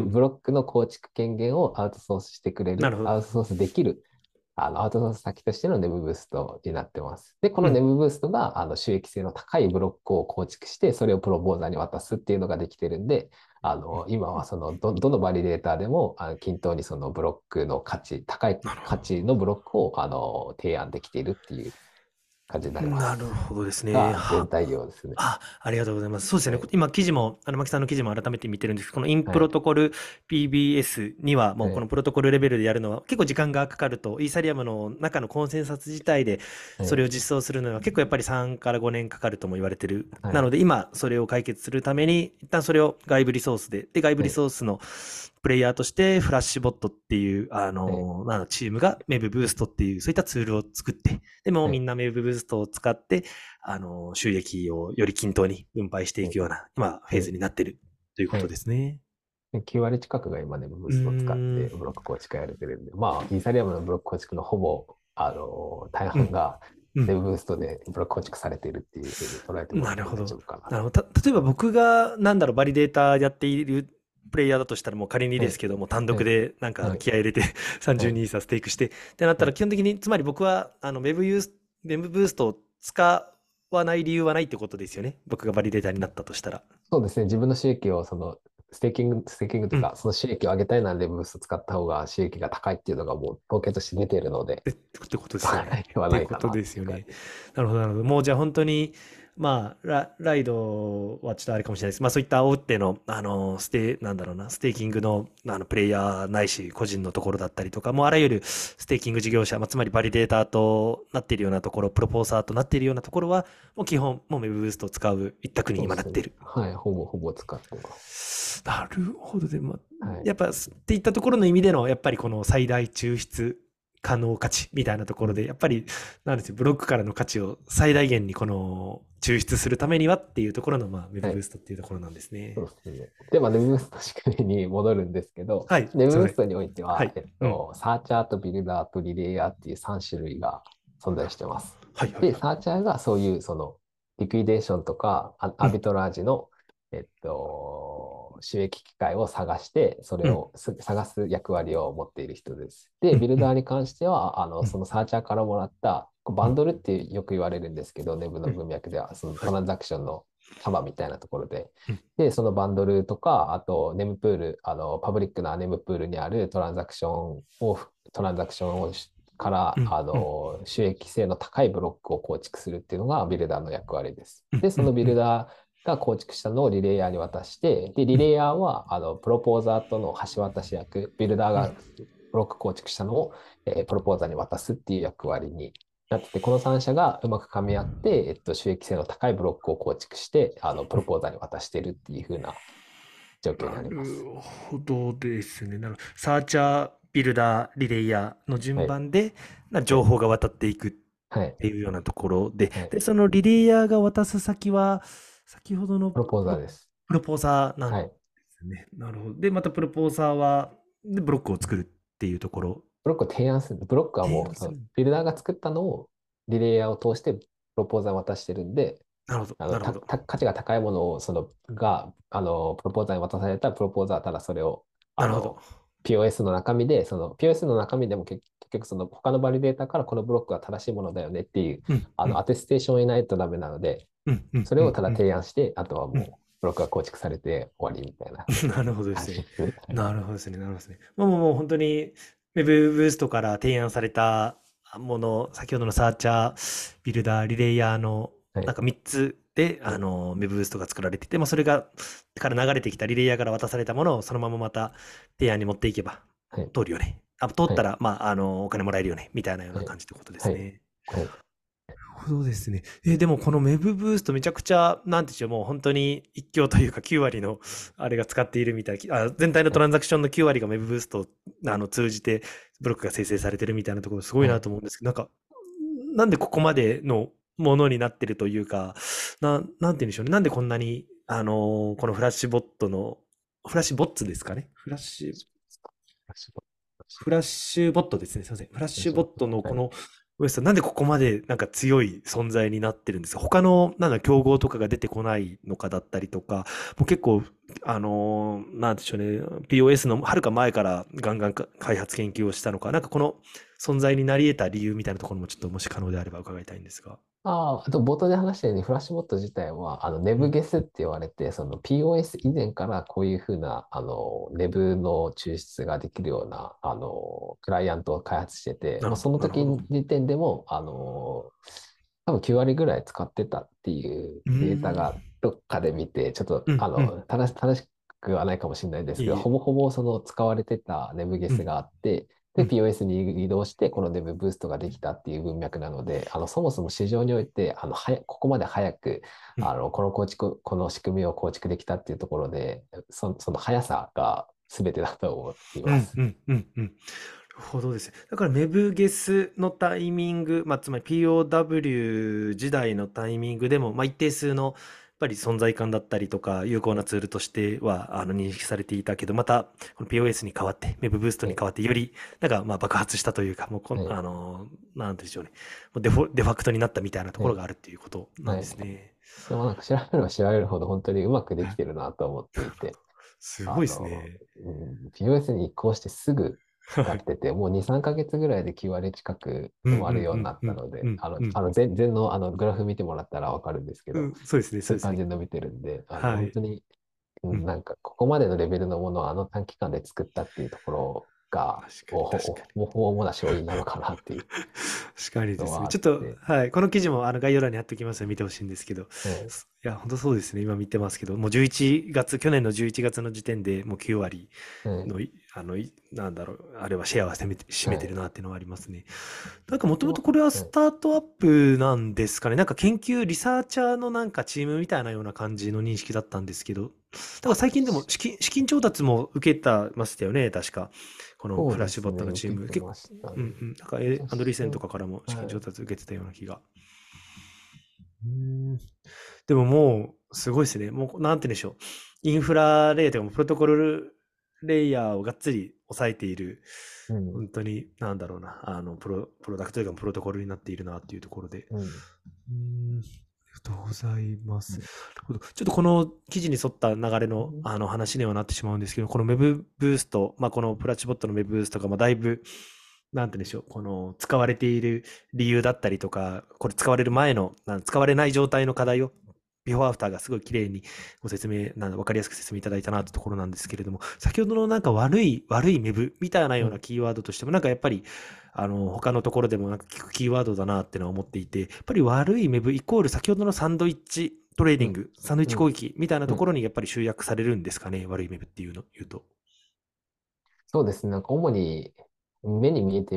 [SPEAKER 2] ブロックの構築権限をアウトソースしてくれる、アウトソースできる、あのアウトソース先としての Dev ブーストになってます。で、この
[SPEAKER 1] うん。
[SPEAKER 2] Dev ブーストが、あの収益性の高いブロックを構築して、それをプロポーザーに渡すっていうのができてるんで、あの今はそのどどのバリデーターでもあの均等にそのブロックの価値、高い価値のブロックをあの提案できているっていう感じになります。
[SPEAKER 1] なるほどですね。
[SPEAKER 2] 全体量ですね。
[SPEAKER 1] あ、ありがとうございます。そうですよね。
[SPEAKER 2] はい
[SPEAKER 1] 今、記事も、あの、荒巻さんの記事も改めて見てるんですけど、このインプロトコル PBS には、もう
[SPEAKER 2] はい
[SPEAKER 1] このプロトコルレベルでやるのは結構時間がかかると、イーサリアムの中のコンセンサス自体で
[SPEAKER 2] はい
[SPEAKER 1] それを実装するのは結構やっぱり3から5年かかるとも言われてる。
[SPEAKER 2] はい
[SPEAKER 1] なので今、それを解決するために、一旦それを外部リソースで、で、外部リソースのプレイヤーとして、フラッシュボットっていう、あの、なんだチームが Web ブーストっていう、そういったツールを作って、でも
[SPEAKER 2] はい。
[SPEAKER 1] みんな Web ブーストを使って、あの、収益をより均等に分配していくような、今、フェーズになってるということですね。
[SPEAKER 2] 9割近くが今ね、ブーストを使ってブロック構築やれてるんで、まあ、イーサリアムのブロック構築のほぼ、あの、大半が
[SPEAKER 1] うん。
[SPEAKER 2] デブブーストでブロック構築されているっていうふうに捉えてもらって
[SPEAKER 1] なる
[SPEAKER 2] な。
[SPEAKER 1] なるほど。た例えば僕が、なんだろう、バリデータやっているプレイヤーだとしたら、もう仮にですけども、単独でなんか
[SPEAKER 2] はい
[SPEAKER 1] 気合い入れて、32イーサステークして、ってなったら、基本的に、つまり僕は、あの、ウェブユース、 MEV-boost を使わない理由はないってことですよね。僕がバリデーターになったとしたら。
[SPEAKER 2] そうですね、自分の収益をそのステーキング、ステーキングというか、その収益を上げたいなら MEV-boost 使った方が収益が高いっていうのがもう統計として出ているので、
[SPEAKER 1] えってことですよね。
[SPEAKER 2] は
[SPEAKER 1] ってこと
[SPEAKER 2] ないかな
[SPEAKER 1] ですよね。なるほど、なるほど。もうじゃあ本当に、まあ、 Lido はちょっとあれかもしれないです。まあそういった大手の、あの、ステ、なんだろうな、ステーキングの、あの、プレイヤーないし、個人のところだったりとか、もうあらゆるステーキング事業者、まあ、つまりバリデーターとなっているようなところ、プロポーザーとなっているようなところは、もう基本、もう Web ブーストを使う一択に今なっている。
[SPEAKER 2] はい、ほぼほぼ使ってます。
[SPEAKER 1] なるほど。でも、
[SPEAKER 2] はい
[SPEAKER 1] やっぱ、っていったところの意味での、やっぱりこの最大抽出可能価値みたいなところで、やっぱり、なんですよ、ブロックからの価値を最大限にこの抽出するためにはっていうところの、まあ、ウェブブーストっていうところなんですね。
[SPEAKER 2] そうですね。で、まあ、デブブースト仕組みに戻るんですけど、
[SPEAKER 1] はい
[SPEAKER 2] デブブーストにおいては、
[SPEAKER 1] はい
[SPEAKER 2] えっと、サーチャーとビルダーとリレイヤーっていう3種類が存在してます。
[SPEAKER 1] はい、はい
[SPEAKER 2] で、サーチャーがそういう、その、リクイデーションとか、アビトラージの、えっと、収益機会を探して、それをす探す役割を持っている人です。で、
[SPEAKER 1] うん
[SPEAKER 2] ビルダーに関しては、あの、
[SPEAKER 1] うん。
[SPEAKER 2] そのサーチャーからもらった、バンドルってよく言われるんですけど、ネブの文脈では、そのトランザクションの束みたいなところで。
[SPEAKER 1] うん。
[SPEAKER 2] で、そのバンドルとか、あと、ネムプール、あの、パブリックなネムプールにあるトランザクションを、トランザクションをしから、
[SPEAKER 1] うん。
[SPEAKER 2] あの、収益性の高いブロックを構築するっていうのがビルダーの役割です。
[SPEAKER 1] うん。
[SPEAKER 2] で、そのビルダーが構築したのをリレイヤーに渡して、で、リレイヤーは、あの、プロポーザーとの橋渡し役、ビルダーがブロック構築したのを、えープロポーザーに渡すっていう役割になってて、この3社がうまく噛み合って、えっと、収益性の高いブロックを構築して、あの、プロポーザーに渡してるっていう風な状況になります。
[SPEAKER 1] るほどですね。なるサーチャー、ビルダー、リレイヤーの順番で、な情報が渡っていくっ
[SPEAKER 2] はい。
[SPEAKER 1] ていうようなところで、
[SPEAKER 2] はい
[SPEAKER 1] で、そのリレイヤーが渡す先は、先ほどの
[SPEAKER 2] プロポーザーです。
[SPEAKER 1] プロポーザーなん
[SPEAKER 2] はい。
[SPEAKER 1] ですね。なるほど。で、またプロポーザーは、でブロックを作るっていうところ。
[SPEAKER 2] ブロックを提案する。ブロックはもう、ビルダーが作ったのをリレイヤーを通してプロポーザーに渡してるんで、
[SPEAKER 1] なるほど。なるほど。
[SPEAKER 2] 価値が高いものをそのがあのプロポーザーに渡されたらプロポーザーはただそれを
[SPEAKER 1] なるほど。
[SPEAKER 2] POS の中身で、その POS の中身でも結結局その他のバリデータからこのブロックは正しいものだよねっていう
[SPEAKER 1] うん
[SPEAKER 2] あのアテステーションを得ないとダメなので、それをただ
[SPEAKER 1] うん
[SPEAKER 2] 提案して、あとはも
[SPEAKER 1] う
[SPEAKER 2] ブロックが構築されて終わりみたいな
[SPEAKER 1] うん なるほどですね。なるほどですね。なるほどですね。もうもうもう本当に Web ブーストから提案されたもの、先ほどのサーチャー、ビルダー、リレイヤーの
[SPEAKER 2] はい
[SPEAKER 1] なんか3つで、あの、Web ブーストが作られてて、まあ、それが、から流れてきたリレイヤーから渡されたものをそのまままた提案に持っていけば
[SPEAKER 2] はい
[SPEAKER 1] 通るよね。あ通ったら、まあ、あの、お金もらえるよね。みたいなような感じってことですね。
[SPEAKER 2] はい
[SPEAKER 1] ほどですね。えーでもこの Web ブーストめちゃくちゃ、なんていうもう本当に一強というか 9割のあれが使っているみたい。あ、全体のトランザクションの9割が Web ブーストあの通じてブロックが生成されてるみたいなところすごいなと思うんですけど、なんか、なんでここまでのものになってるというか、な、なんて言うんでしょうね。なんでこんなに、あのーこのフラッシュボットの、フラッシュボッツですかね？フラッシュ、フラッシュボットですね。すみません。フラッシュボットのこの、ウエスト、なんでここまでなんか強い存在になってるんですか？他の、なんだ、競合とかが出てこないのかだったりとか、もう結構、あのーなんでしょうね、POS のはるか前からガンガン開発研究をしたのか、なんかこの存在になり得た理由みたいなところもちょっともし可能であれば伺いたいんですが。
[SPEAKER 2] ああ、あと冒頭で話したように、フラッシュボット自体は、あの、ネブゲスって言われて、その POS 以前からこういうふうな、あの、ネブの抽出ができるような、あの、クライアントを開発してて、
[SPEAKER 1] なるほど
[SPEAKER 2] もうその時時点でも、あの、多分9割ぐらい使ってたっていうデータがどっかで見て、ちょっと、あの、正し、くはないかもしれないですけど、ほぼほぼその使われてたネブゲスがあって、で、
[SPEAKER 1] うん
[SPEAKER 2] POS に移動して、この Dev ブーストができたっていう文脈なので、あの、そもそも市場において、あの、はや、ここまで早く、
[SPEAKER 1] うん
[SPEAKER 2] あの、この構築、この仕組みを構築できたっていうところで、そその速さが全てだと思っています。
[SPEAKER 1] うんうんうんうん。なるほどですね。だから、 MEV-geth のタイミング、まあ、つまり POW 時代のタイミングでも、まあ、一定数のぱり存在感だったりとか、有効なツールとしてはあの認識されていたけど、またこの POS に変わって、 MEV-boost に変わって、よりなんかまあ爆発したというか、もうこん、
[SPEAKER 2] はい。
[SPEAKER 1] あの、なんでしょうね、もうデフォ、デファクトになったみたいなところがあるっていうことなんですね。
[SPEAKER 2] でもなんか調べれば調べるほど本当にうまくできてるなと思っていて、
[SPEAKER 1] すごいですね。
[SPEAKER 2] うん、POS に移行してすぐ やってて、もう2、3ヶ月ぐらいで9割近く埋まるようになったのであの
[SPEAKER 1] うん、
[SPEAKER 2] あの前前のあのグラフ見てもらったらわかるんですけど。
[SPEAKER 1] う、ん、そうですね、
[SPEAKER 2] そ
[SPEAKER 1] そう。
[SPEAKER 2] いう感じで伸びてるんで、あの
[SPEAKER 1] はい。
[SPEAKER 2] 本当に、うん
[SPEAKER 1] うん。
[SPEAKER 2] なんかここまでのレベルのものをあの短期間で作ったっていうところが、
[SPEAKER 1] 確かに
[SPEAKER 2] な勝因なのかなっていう。
[SPEAKER 1] 確かにですねちょっと
[SPEAKER 2] て、
[SPEAKER 1] はい。この記事もあの概要欄に貼っておきますので見てほしいんですけど、
[SPEAKER 2] うん
[SPEAKER 1] いや、本当そうですね。今見てますけど、もう11月、去年の11月の時点でもう9割
[SPEAKER 2] うん
[SPEAKER 1] の、いあの、いなんだろう、あれはシェアは占めて占めてるなっていうのはありますね。なんかもともとこれはスタートアップなんですかね。なんか研究、リサーチャーのなんかチームみたいなような感じの認識だったんですけど、だから最近でも資金、資金調達も受けたましたよね、確か。このフラッシュボットのチーム。結構、
[SPEAKER 2] 構、
[SPEAKER 1] うんうん。なんかえアンドリーセンとかからも資金調達受けてたような気が。うんでももう、すごいですね。もう、なんて言うんでしょう。インフラレイヤーというか、プロトコルレイヤーをがっつり抑えている、
[SPEAKER 2] うん
[SPEAKER 1] 本当に、なんだろうな、あの、プロ、プロダクトというか、プロトコルになっているなっていうところで。
[SPEAKER 2] うん
[SPEAKER 1] とうございます。なるほど。ちょっとこの記事に沿った流れのあの話にはなってしまうんですけど、この Web ブースト、まあ、このプラチボットの Web ブーストが、まあ、だいぶ、なんて言うんでしょう、この使われている理由だったりとか、これ使われる前の、使われない状態の課題を、ビフォーアフターがすごい綺麗にご説明、なんだ、わかりやすく説明いただいたなってところなんですけれども、先ほどのなんか悪い、悪い Web みたいなようなキーワードとしても、なんかやっぱり、あの、他のところでもなんか聞くキーワードだなってのは思っていて、やっぱり悪い Web イコール先ほどのサンドイッチトレーディング、サンドイッチ攻撃みたいなところにやっぱり集約されるんですかね、悪い MEV っていうの、言うと。
[SPEAKER 2] そうですね。なんか主に目に見えて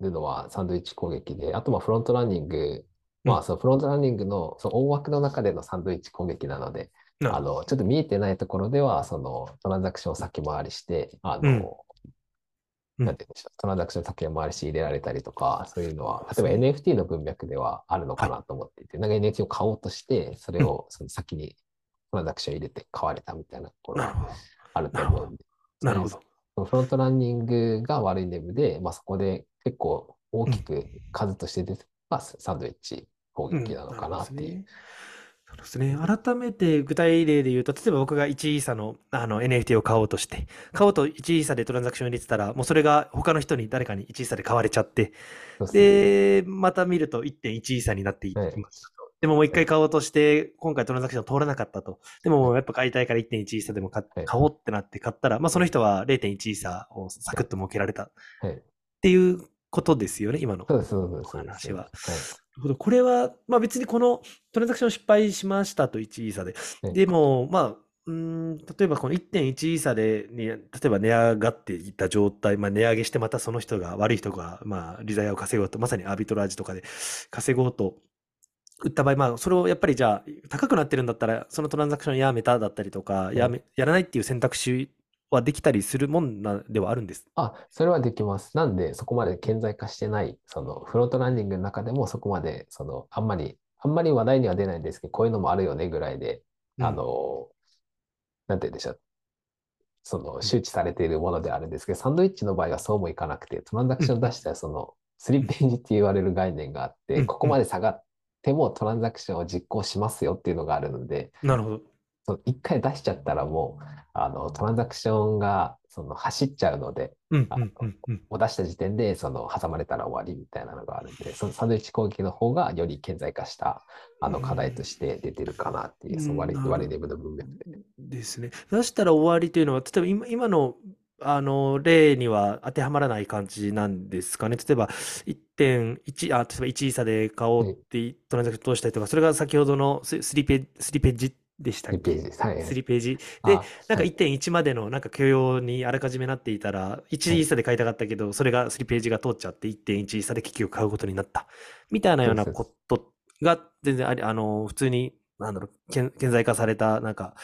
[SPEAKER 2] るのはサンドイッチ攻撃で、あとまあフロントランニング、まあそのフロントランニングのその大枠の中でのサンドイッチ攻撃なので、
[SPEAKER 1] な
[SPEAKER 2] あの、ちょっと見えてないところでは、そのトランザクション先回りして、あ
[SPEAKER 1] うん。
[SPEAKER 2] の、
[SPEAKER 1] うん。
[SPEAKER 2] なんて言うんでしょう、トランザクション先回りし入れられたりとか、そういうのは、例えば NFT の文脈ではあるのかなと思っていて、なんか NFT を買おうとして、それをその先にトランザクション入れて買われたみたいなところが。あると思うんで、
[SPEAKER 1] なるほど。
[SPEAKER 2] フロントランニングが悪いネブで、まあ、そこで結構大きく数として出てたサンドイッチ攻撃なのかなっていう。
[SPEAKER 1] そうですね。改めて具体例で言うと、例えば僕が1イーサのあの NFT を買おうとして、買おうと1イーサでトランザクション入れてたら、もうそれが他の人に誰かに1イーサで買われちゃって、
[SPEAKER 2] ですね
[SPEAKER 1] で、また見ると1.1イーサになっていきま
[SPEAKER 2] はい。
[SPEAKER 1] でももう一回買おうとして、今回トランザクション通らなかったと。でもやっぱ買いたいから1.1イーサでも買おうってなって買ったら、まあその人は0.1イーサをサクッと設けられたっ
[SPEAKER 2] はい。
[SPEAKER 1] ていうことですよね、今の。話はほど。これは、まあ別にこのトランザクション失敗しましたと1イーサで。
[SPEAKER 2] はい
[SPEAKER 1] でも、まあ、うーん、例えばこの1.1イーサでに、例えば値上がっていった状態、まあ値上げしてまたその人が、悪い人が、まあ利ザヤを稼ごうと、まさにアービトラージとかで稼ごうと売った場合、まあ、それをやっぱりじゃあ、高くなってるんだったら、そのトランザクションやめただったりとか、やめ、やらないっていう選択肢はできたりするもんなではあるんです。
[SPEAKER 2] あ、それはできます。なんで、そこまで顕在化してない、そのフロントランディングの中でもそこまで、その、あんまり、あんまり話題には出ないんですけど、こういうのもあるよねぐらいで、
[SPEAKER 1] うん
[SPEAKER 2] あの、なんて言うんでしょう。その、周知されているものであるんですけど、サンドイッチの場合はそうもいかなくて、トランザクション出したら、その、スリッページって言われる概念があっ
[SPEAKER 1] うん
[SPEAKER 2] て、ここまで下がってもトランザクションを実行しますよっていうのがあるので、
[SPEAKER 1] なるほど。
[SPEAKER 2] その一回出しちゃったらもう、あの、トランザクションが、その、走っちゃうので、
[SPEAKER 1] うん、
[SPEAKER 2] あの
[SPEAKER 1] うん、うん、うん。
[SPEAKER 2] を出した時点で、その挟まれたら終わりみたいなのがあるんで、そのサンドイッチ攻撃の方がより顕在化したあの課題として出てるかなっていう、その割
[SPEAKER 1] うん
[SPEAKER 2] 割レブの文脈で。
[SPEAKER 1] ですね。出したら終わりというのは、例えば今今のあの例には当てはまらない感じなんですかね。例えば1.1、あ、例えば1イーサで買おうってトランザクション通したりとか、それが先ほどのススリペスリページでしたっ
[SPEAKER 2] 2ページ
[SPEAKER 1] け
[SPEAKER 2] です。はい。
[SPEAKER 1] スリページ。で
[SPEAKER 2] あ、
[SPEAKER 1] なんか
[SPEAKER 2] はい
[SPEAKER 1] 1.1までのなんか許容にあらかじめなっていたら、1イーサで買いたかったけど、それがスリページが通っちゃって1.1イーサで結局買うことになった。みたいなようなことが全然あり、あの、普通に、なんだろう、顕顕在化された、なんか、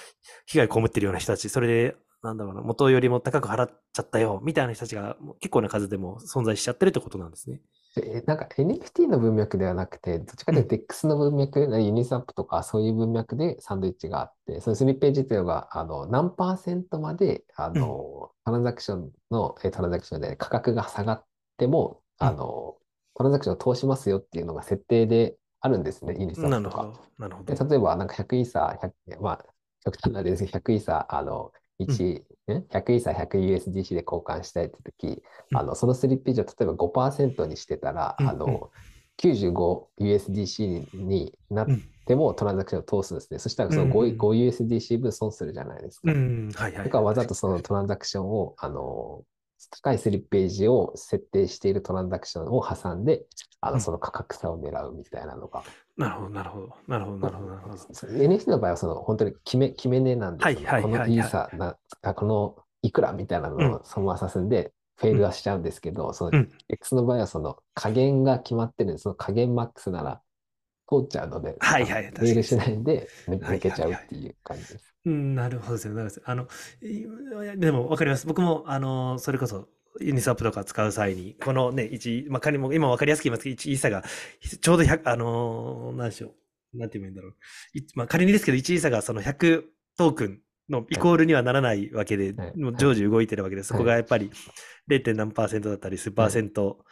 [SPEAKER 1] 被害被ってるような人たち、それで、なんだろうな、元よりも高く払っちゃったよ、みたいな人たちが結構な数でも存在しちゃってるってことなんですね。
[SPEAKER 2] でなんか NFT の文脈ではなくて、どっちかというと DEX の文脈、ユニスワップとかそういう文脈でサンドイッチがあって、そのスリッページっていうのがあの何パーセントまであの、トランザクションの、えトランザクションで価格が下がっても、
[SPEAKER 1] うん
[SPEAKER 2] あの、トランザクションを通しますよっていうのが設定であるんですね、ユニスワップとか。
[SPEAKER 1] なるほど。なるほど。
[SPEAKER 2] で例えば、なんか100イーサー、100まあ、極端な例ですけど、100イーサー、あの、1、ね100イーサー 100USDC で交換したいって時、
[SPEAKER 1] うん
[SPEAKER 2] あの、そのスリッページを例えば5%にしてたら、
[SPEAKER 1] うん
[SPEAKER 2] あの、95USDC になっ
[SPEAKER 1] うん。
[SPEAKER 2] てもトランザクションを通すんですね。そしたらその
[SPEAKER 1] うん
[SPEAKER 2] 5, 5USDC 分損するじゃないですか。
[SPEAKER 1] うん、はいはい。
[SPEAKER 2] だからわざとそのトランザクションを、あの、高いスリッページを設定しているトランザクションを挟んで、あの、
[SPEAKER 1] うん。
[SPEAKER 2] その価格差を狙うみたいなのが、
[SPEAKER 1] なるほど、なるほど。なるほど、なるほど、なるほど。
[SPEAKER 2] NFT の場合はその本当に決め決め値なんですよ、
[SPEAKER 1] はいはい
[SPEAKER 2] このイーサな、あこのいくらみたいなの
[SPEAKER 1] うん。
[SPEAKER 2] をそのまま指すんで、フェールはしちゃうんですけど、その
[SPEAKER 1] うん。
[SPEAKER 2] X の場合はその加減が決まってるんで、その加減マックスなら通っちゃうので、
[SPEAKER 1] はいはい
[SPEAKER 2] あのフェールしないで抜けちゃうっていう感じです。
[SPEAKER 1] うん、なるほどですね。なるほどですあの、いでも分かります。僕も、あの、それこそ、ユニスワップとか使う際に、このね、1、まあ、仮にも、今分かりやすく言いますけど、1イーサが、ちょうど100、あのー、なんでしょう。なんて言えばいいんだろう。いまあ、仮にですけど、1イーサがその100トークンのイコールにはならないわけで、
[SPEAKER 2] はい
[SPEAKER 1] もう常時動いてるわけで、そこがやっぱり 0. 何パーセントだったり、数パーセント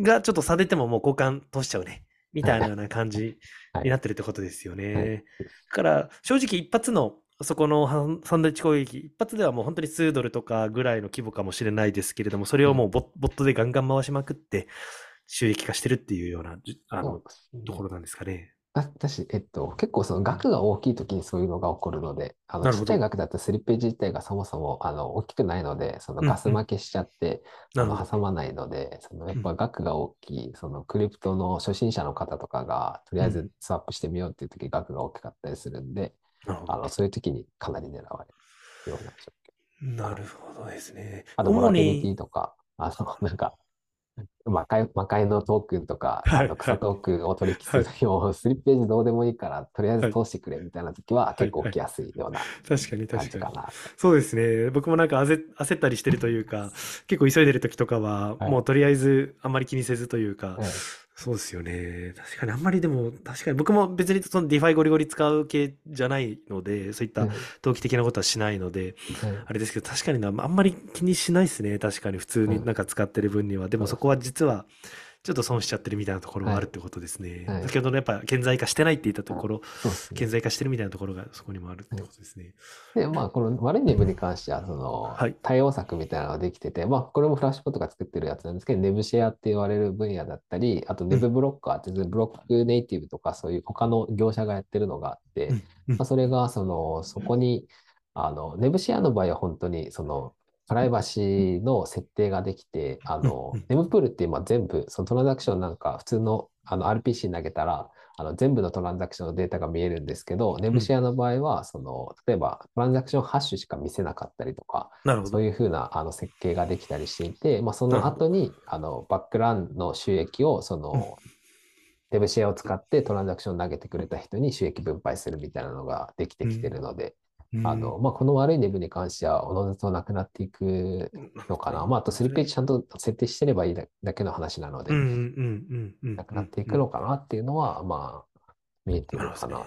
[SPEAKER 1] がちょっと差出てももう交換通しちゃうね。みたいなような感じ
[SPEAKER 2] はい。
[SPEAKER 1] になってるってことですよね。
[SPEAKER 2] はい。
[SPEAKER 1] だから、正直一発のそこのサンドイッチ攻撃、一発ではもう本当に数ドルとかぐらいの規模かもしれないですけれども、それをもうボ,、ボットでガンガン回しまくって収益化してるっていうようなじあのところなんですかね。
[SPEAKER 2] だ私、えっと、結構その額が大きい時にそういうのが起こるので、あのちっちゃい額だとスリッページ自体がそもそもあの大きくないので、その
[SPEAKER 1] うんうん
[SPEAKER 2] ガス負けしちゃって、あの
[SPEAKER 1] なるほど。
[SPEAKER 2] 挟まないので、そのやっぱ額が大きい、そのクリプトの初心者の方とかが、とりあえずスワップしてみようっていう時、額が大きかったりするんで、
[SPEAKER 1] なるほど。
[SPEAKER 2] あのそういう時にかなり狙われるような状況。
[SPEAKER 1] なるほどですね。
[SPEAKER 2] あと、ボラ
[SPEAKER 1] 主
[SPEAKER 2] ティリティ
[SPEAKER 1] に、
[SPEAKER 2] とか、あの、なんか、魔界魔界のトークンとか、
[SPEAKER 1] はい
[SPEAKER 2] 草トークンを取引する時も、スリッページどうでもいいから、とりあえず通してくれみたいな時は、
[SPEAKER 1] い
[SPEAKER 2] 結構起きやすいような
[SPEAKER 1] 確かに
[SPEAKER 2] 感
[SPEAKER 1] 確かに。
[SPEAKER 2] じかな。
[SPEAKER 1] そうですね。僕もなんか焦焦ったりしてるというか、結構急いでる時とかは、
[SPEAKER 2] はい。
[SPEAKER 1] もうとりあえずあんまり気にせずというか、
[SPEAKER 2] はい
[SPEAKER 1] そうですよね。確かにあんまりでも、確かに僕も別にその DeFi ゴリゴリ使う系じゃないので、そういった
[SPEAKER 2] はい
[SPEAKER 1] 投機的なことはしないので、
[SPEAKER 2] はい
[SPEAKER 1] あれですけど、確かにな、あんまり気にしないですね。確かに普通になんか使ってる分には。でもそこは実は、ちょっと損しちゃってるみたいなところがあるってことですね。
[SPEAKER 2] はい。
[SPEAKER 1] 先ほどのやっぱ顕在化してないって言ったところ、
[SPEAKER 2] ね。
[SPEAKER 1] 顕在化してるみたいなところがそこにもあるってことですね。
[SPEAKER 2] で、まあ、この悪いネブに関しては、その
[SPEAKER 1] はい、
[SPEAKER 2] 対応策みたいなのができてて、まあ、これもフラッシュポットが作ってるやつなんですけど、ネブシェアって言われる分野だったり、あとネブブロッカーってブロックネイティブとかそういう他の業者がやってるのがあって、
[SPEAKER 1] うん。うん。
[SPEAKER 2] まあ、それが、その、そこに、あの、ネブシェアの場合は本当に、その、プライバシーの設定ができて、あのネブプールって今全部、そのトランザクションなんか普通のあの RPC に投げたら、あの全部のトランザクションのデータが見えるんですけど、ネブシェアの場合は、その、例えばトランザクションハッシュしか見せなかったりとか。そういうふうなあの設計ができたりしていて、まあ、その後にあのバックランの収益をその、デブシェアを使ってトランザクション投げてくれた人に収益分配するみたいなのができてきてるので、あの、まあ、この悪い MEV に関しては、おのずとなくなっていくのかな。まあ、あとスリッページちゃんと設定してればいいだけの話なので、なくなっていくのかなっていうのは、まあ、見えてるかな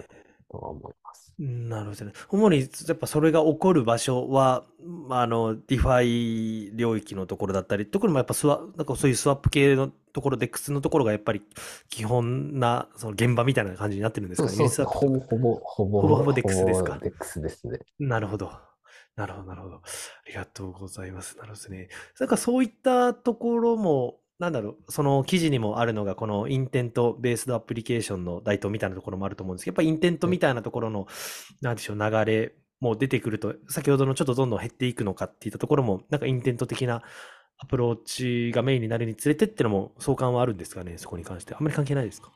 [SPEAKER 2] とは思います。
[SPEAKER 1] なるほどね。主に、やっぱそれが起こる場所は、あの、 DeFi 領域のところだったり、特にもやっぱスワ、なんかそういうスワップ系のところ、 DEX のところがやっぱり基本な、その現場みたいな感じになってるんですかね。
[SPEAKER 2] そうそうほぼほぼ、ほぼ
[SPEAKER 1] ほぼほぼ DEX ですか？
[SPEAKER 2] DEX ですね。
[SPEAKER 1] なるほど。なるほど、なるほど。ありがとうございます。なるほどね。なんかそういったところも、なんだろう、その記事にもあるのが、この intent based application の台頭みたいなところもあると思うんですけど、やっぱ intent みたいなところの、なんでしょう、流れも出てくると、先ほどのちょっとどんどん減っていくのかっていったところも、なんか intent 的なアプローチがメインになるにつれてっていうのも相関はあるんですかね、そこに関して。あんまり関係ないですか？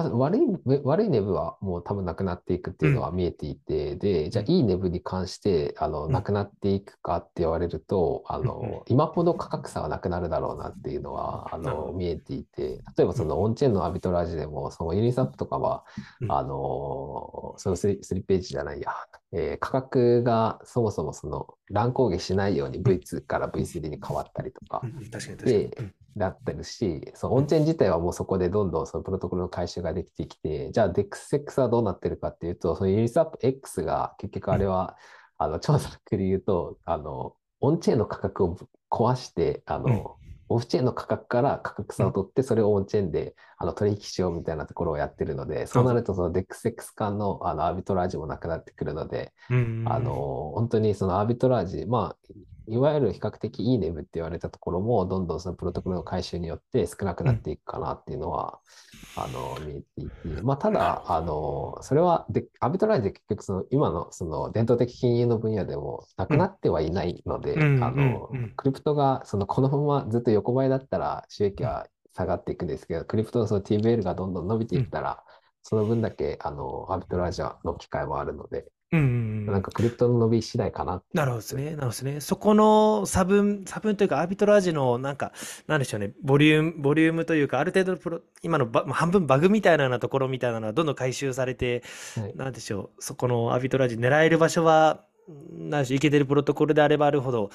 [SPEAKER 2] あ悪い、悪いネブはもう多分なくなっていくっていうのは見えていて、うん、で、じゃあいいネブに関して、あの、なくなっていくかって言われると、あの、今ほど価格差はなくなるだろうなっていうのは、あの、見えていて、例えばそのオンチェーンのアビトラージでも、そのユニサップとかは、あの、そのスリスリページじゃないや、えー、価格がそもそもその乱高下しないように V2 から V3 に変わったりとか、で、だったりし、そのオンチェーン自体はもうそこでどんどんそのプロトコルの回収ができてきて、じゃあ DEXX はどうなってるかっていうと、そのユニスアップ X が結局あれは、あの調査で言うと、あの、オンチェーンの価格を壊して、あの、オフチェーンの価格から価格差を取って、それをオンチェーンであの取引しようみたいなところをやってるので、そうなるとその DEXX 間のあのアービトラージもなくなってくるので、あの本当にそのアービトラージ、まあ、いわゆる比較的いいネブって言われたところも、どんどんそのプロトコルの回収によって少なくなっていくかなっていうのは、うん、あの見えていて、まあ、ただ、あのそれはで、アビトライズ結局その今のその伝統的金融の分野でもなくなってはいないので、うん、あのクリプトがそのこのままずっと横ばいだったら収益は下がっていくんですけど、クリプトのその TVL がどんどん伸びていったら、その分だけあのアビトラージャの機会もあるので、うん。なんかクリプトの伸び次第かな
[SPEAKER 1] なるほどですね。なるほどですね。そこの差分、差分というか、アービトラージの、なんか、なんでしょうね、ボリューム、ボリュームというか、ある程度のプロ、今のば半分バグみたいなところみたいなのは、どんどん回収されて、はい、なんでしょう、そこのアービトラージ狙える場所は、なんでしょう、いけてるプロトコルであればあるほど、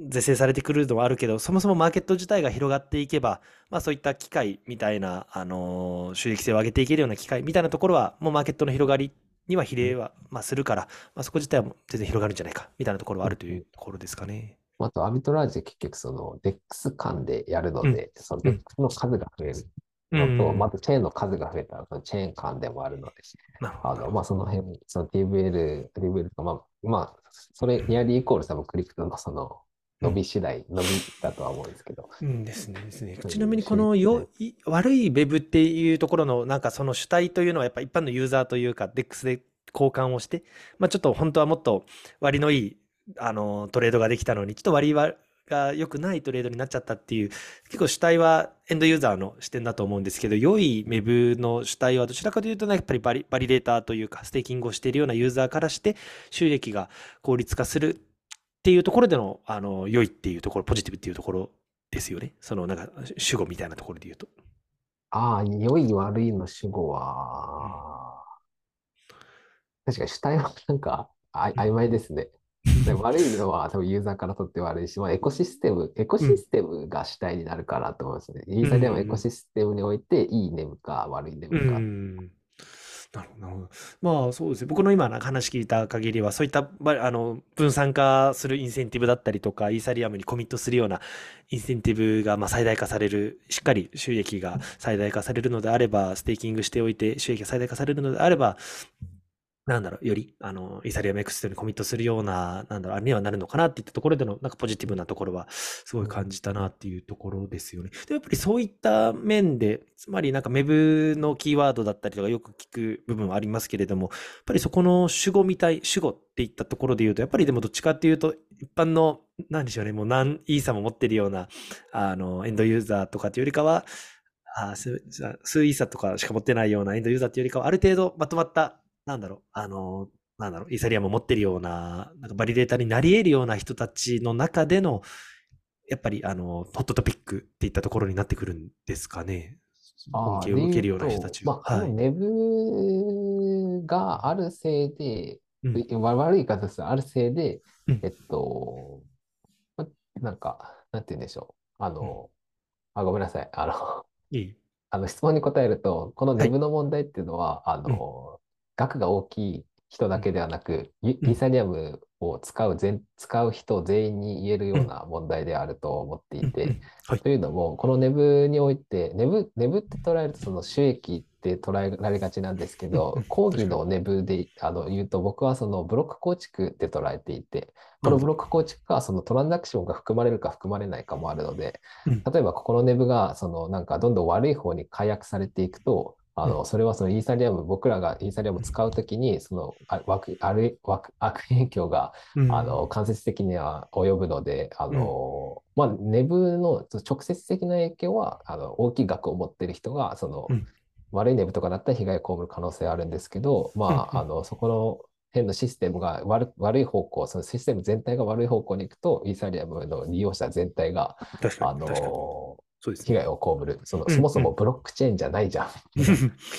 [SPEAKER 1] 是正されてくるのはあるけど、そもそもマーケット自体が広がっていけば、まあそういった機会みたいな、あのー、収益性を上げていけるような機会みたいなところは、もうマーケットの広がりには比例は、まあ、するから、まあ、そこ自体は全然広がるんじゃないかみたいなところはあるというところですかね。
[SPEAKER 2] あと、アビトラージ結局その DEX 間でやるので、うん、その DEX の数が増えるのと、うん、まずチェーンの数が増えたら、そのチェーン間でもあるので、あのまあ、その辺、その TVL、TVL とか、まあ、まあ、それ、ニアリーイコール多分クリプトのその伸び次第、伸びだとは思うんですけど。
[SPEAKER 1] うんですねですね。ちなみにこのよ、い悪い Web っていうところのなんかその主体というのはやっぱ一般のユーザーというか DEX で交換をして、まあ、ちょっと本当はもっと割のいいあのトレードができたのにちょっと割が良くないトレードになっちゃったっていう結構主体はエンドユーザーの視点だと思うんですけど良い Web の主体はどちらかというと、ね、やっぱりバリ、バリデーターというかステーキングをしているようなユーザーからして収益が効率化するっていうところでのあの良いっていうところポジティブっていうところですよねそのなんか主語みたいなところで言うと。
[SPEAKER 2] ああ良い悪いの主語は、確かに主体はなんかあ曖昧ですね。悪いのは多分ユーザーからとって悪いし、まあ、エコシステム、エコシステムが主体になるかなと思いますね。ユーザーでもエコシステムにおいていいネムか悪いネムか。
[SPEAKER 1] なるほど、なるほど。まあそうですね。僕の今の話聞いた限りは、そういったあの分散化するインセンティブだったりとか、イーサリアムにコミットするようなインセンティブがまあ最大化される、しっかり収益が最大化されるのであれば、ステーキングしておいて収益が最大化されるのであれば、なんだろう、より、あの、イーサリアムエクストにコミットするような、なんだろう、あれにはなるのかなっていったところでの、なんかポジティブなところは、すごい感じたなっていうところですよね。で、やっぱりそういった面で、つまりなんか Web のキーワードだったりとかよく聞く部分はありますけれども、やっぱりそこの主語みたい、主語っていったところで言うと、やっぱりでもどっちかっていうと、一般の、なんでしょうね、もう何イーサも持ってるような、あの、エンドユーザーとかっていうよりかは、あ数数イーサとかしか持ってないようなエンドユーザーっていうよりかは、ある程度まとまった、なんだろう、あの、なんだろう、イーサリアムを持ってるような、なんかバリデータになり得るような人たちの中での、やっぱり、あの、ホットトピックっていったところになってくるんですかね。恩恵を受けるような人たち
[SPEAKER 2] まあ、
[SPEAKER 1] は。はい。
[SPEAKER 2] ネブがあるせいで、
[SPEAKER 1] うん
[SPEAKER 2] 悪い言い方ですがあるせいで
[SPEAKER 1] うん、
[SPEAKER 2] えっと、まなんか、なんて言うんでしょう。あの、あ、ごめんなさい。あの、
[SPEAKER 1] いい。
[SPEAKER 2] あの質問に答えると、この
[SPEAKER 1] はい。
[SPEAKER 2] ネブの問題っていうのは、あの、額が大きい人だけではなく、イーサリアムを使う全、使う人全員に言えるような問題であると思っていて、
[SPEAKER 1] はい。
[SPEAKER 2] というのも、このネブにおいて、ネブ、ネブって捉えるとその収益って捉えられがちなんですけ
[SPEAKER 1] うん
[SPEAKER 2] ど
[SPEAKER 1] うん、
[SPEAKER 2] 講義のネブであの言うと、僕はそのブロック構築って捉えていて、こ。のブロック構築がそのトランザクションが含まれるか含まれないかもあるので、
[SPEAKER 1] うん。
[SPEAKER 2] 例えばここのネブがそのなんかどんどん悪い方に解約されていくと、あ
[SPEAKER 1] うん。
[SPEAKER 2] のそれはそのイーサリアム、僕らがイーサリアムを使うときに、そのあ悪悪悪悪影響が
[SPEAKER 1] うん。
[SPEAKER 2] あの間接的には及ぶので、あのまあ、ネブの直接的な影響はあの大きい額を持っている人がその、
[SPEAKER 1] うん。
[SPEAKER 2] 悪いネブとかだったら被害を被る可能性あるんですけど、まあ、
[SPEAKER 1] うん
[SPEAKER 2] あのそこの変なシステムが悪悪い方向、そのシステム全体が悪い方向に行くと、イーサリアムの利用者全体があ。の
[SPEAKER 1] そうですね。
[SPEAKER 2] 被害を被る。その
[SPEAKER 1] うん
[SPEAKER 2] そもそもブロックチェーンじゃないじゃん。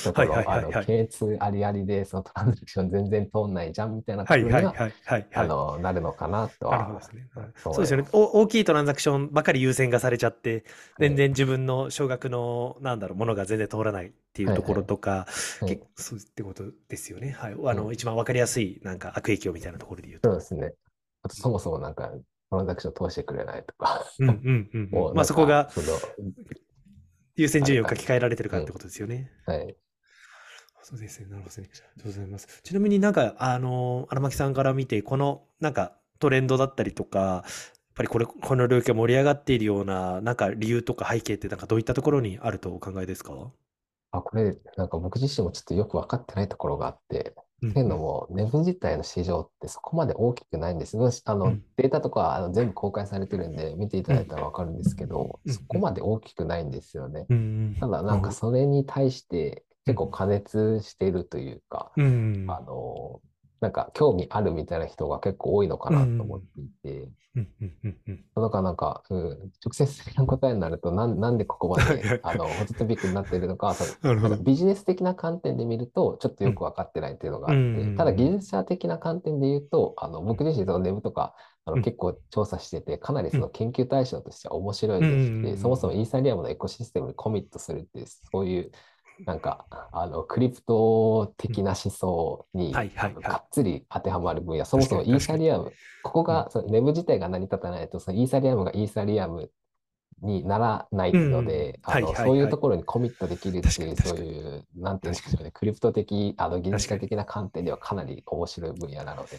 [SPEAKER 2] と こ
[SPEAKER 1] はい
[SPEAKER 2] ろ、あの、
[SPEAKER 1] はいはいはい。
[SPEAKER 2] 検閲ありありで、そのトランザクション全然通んないじゃんみたいなと
[SPEAKER 1] はい
[SPEAKER 2] ころには、
[SPEAKER 1] はいはいはいはい。
[SPEAKER 2] あの、なるのかなとは
[SPEAKER 1] ね。そうですよね。大きいトランザクションばかり優先がされちゃって、
[SPEAKER 2] はい
[SPEAKER 1] 全然自分の少額の、なんだろう、ものが全然通らないっていうところとか、
[SPEAKER 2] はい
[SPEAKER 1] 結構そうってことですよね。はい。あの、
[SPEAKER 2] うん
[SPEAKER 1] 一番わかりやすい、なんか悪影響みたいなところで言うと。
[SPEAKER 2] そうですね。あと、そもそもなんか、トランザクション通してくれないとか、
[SPEAKER 1] うんうんうんうん。まあそこが
[SPEAKER 2] その、
[SPEAKER 1] 優先順位を書き換えられてるかってことですよね。
[SPEAKER 2] はい。
[SPEAKER 1] そうですね。なるほどね。ありがとうございます。ちなみになんか、あの、荒牧さんから見て、この、なんか、トレンドだったりとか、やっぱりこれ、この領域が盛り上がっているような、なんか理由とか背景って、なんかどういったところにあるとお考えですか？
[SPEAKER 2] あ、これ、なんか僕自身もちょっとよく分かってないところがあって、
[SPEAKER 1] うん
[SPEAKER 2] っていうのも、ネブ自体の市場ってそこまで大きくないんです。あの、
[SPEAKER 1] うん。
[SPEAKER 2] データとかあの全部公開されてるんで、見ていただいたら分かるんですけど、
[SPEAKER 1] うん。
[SPEAKER 2] そこまで大きくないんですよね。
[SPEAKER 1] うん
[SPEAKER 2] ただ、なんかそれに対して結構過熱しているというか、
[SPEAKER 1] うん。
[SPEAKER 2] あの、なんか興味あるみたいな人が結構多いのかなと思っていて、だからなんか、うん、直接的な答えになると、なん、なんでここまで、あの、ホットトピックになっているのか。ビジネス的な観点で見ると、ちょっとよく分かってないっていうのがあっ
[SPEAKER 1] うん。
[SPEAKER 2] て、ただ技術者的な観点で言うと、あの、僕自身そのネブとか、あの、
[SPEAKER 1] うん。
[SPEAKER 2] 結構調査してて、かなりその研究対象としては面白いです
[SPEAKER 1] うん
[SPEAKER 2] し、そもそもイーサリアムのエコシステムにコミットするっていう、そういう、なんか、あの、クリプト的な思想に、
[SPEAKER 1] はいはいはい。
[SPEAKER 2] あのがっつり当てはまる分野、そもそもイーサリアム、ここが、そのネブ自体が成り立たないと、そのイーサリアムがイーサリアムにならないので、
[SPEAKER 1] うん。はいはいはい。
[SPEAKER 2] あのそういうところにコミットできるっていう、そういう、なんていうんですかね、クリプト的、あの技術者的な観点ではかなり面白い分野なので。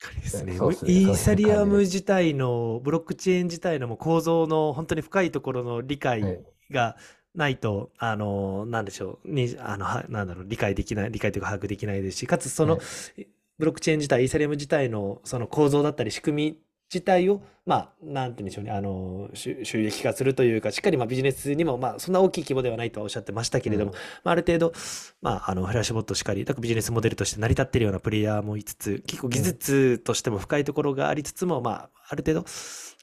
[SPEAKER 1] 確かに。ですね。
[SPEAKER 2] そうですね。
[SPEAKER 1] イーサリアム自体の、ブロックチェーン自体のもう構造の本当に深いところの理
[SPEAKER 2] はい。
[SPEAKER 1] 解がないと、あの、なんでしょう、に、あの、はなんだろう、理解できない、理解というか把握できないですし、かつその、
[SPEAKER 2] はい
[SPEAKER 1] ブロックチェーン自体、イーサリアム自体のその構造だったり仕組み自体を、まあ、なんて言うんでしょうね、あの、収収益化するというか、しっかりまあビジネスにも、まあ、そんな大きい規模ではないとはおっしゃってましたけれども、
[SPEAKER 2] うん。
[SPEAKER 1] まあ、ある程度、まあ、あの、フラッシュボットしかり、だからビジネスモデルとして成り立っているようなプレイヤーもいつつ、結構技術としても深いところがありつつも、まあ、ある程度、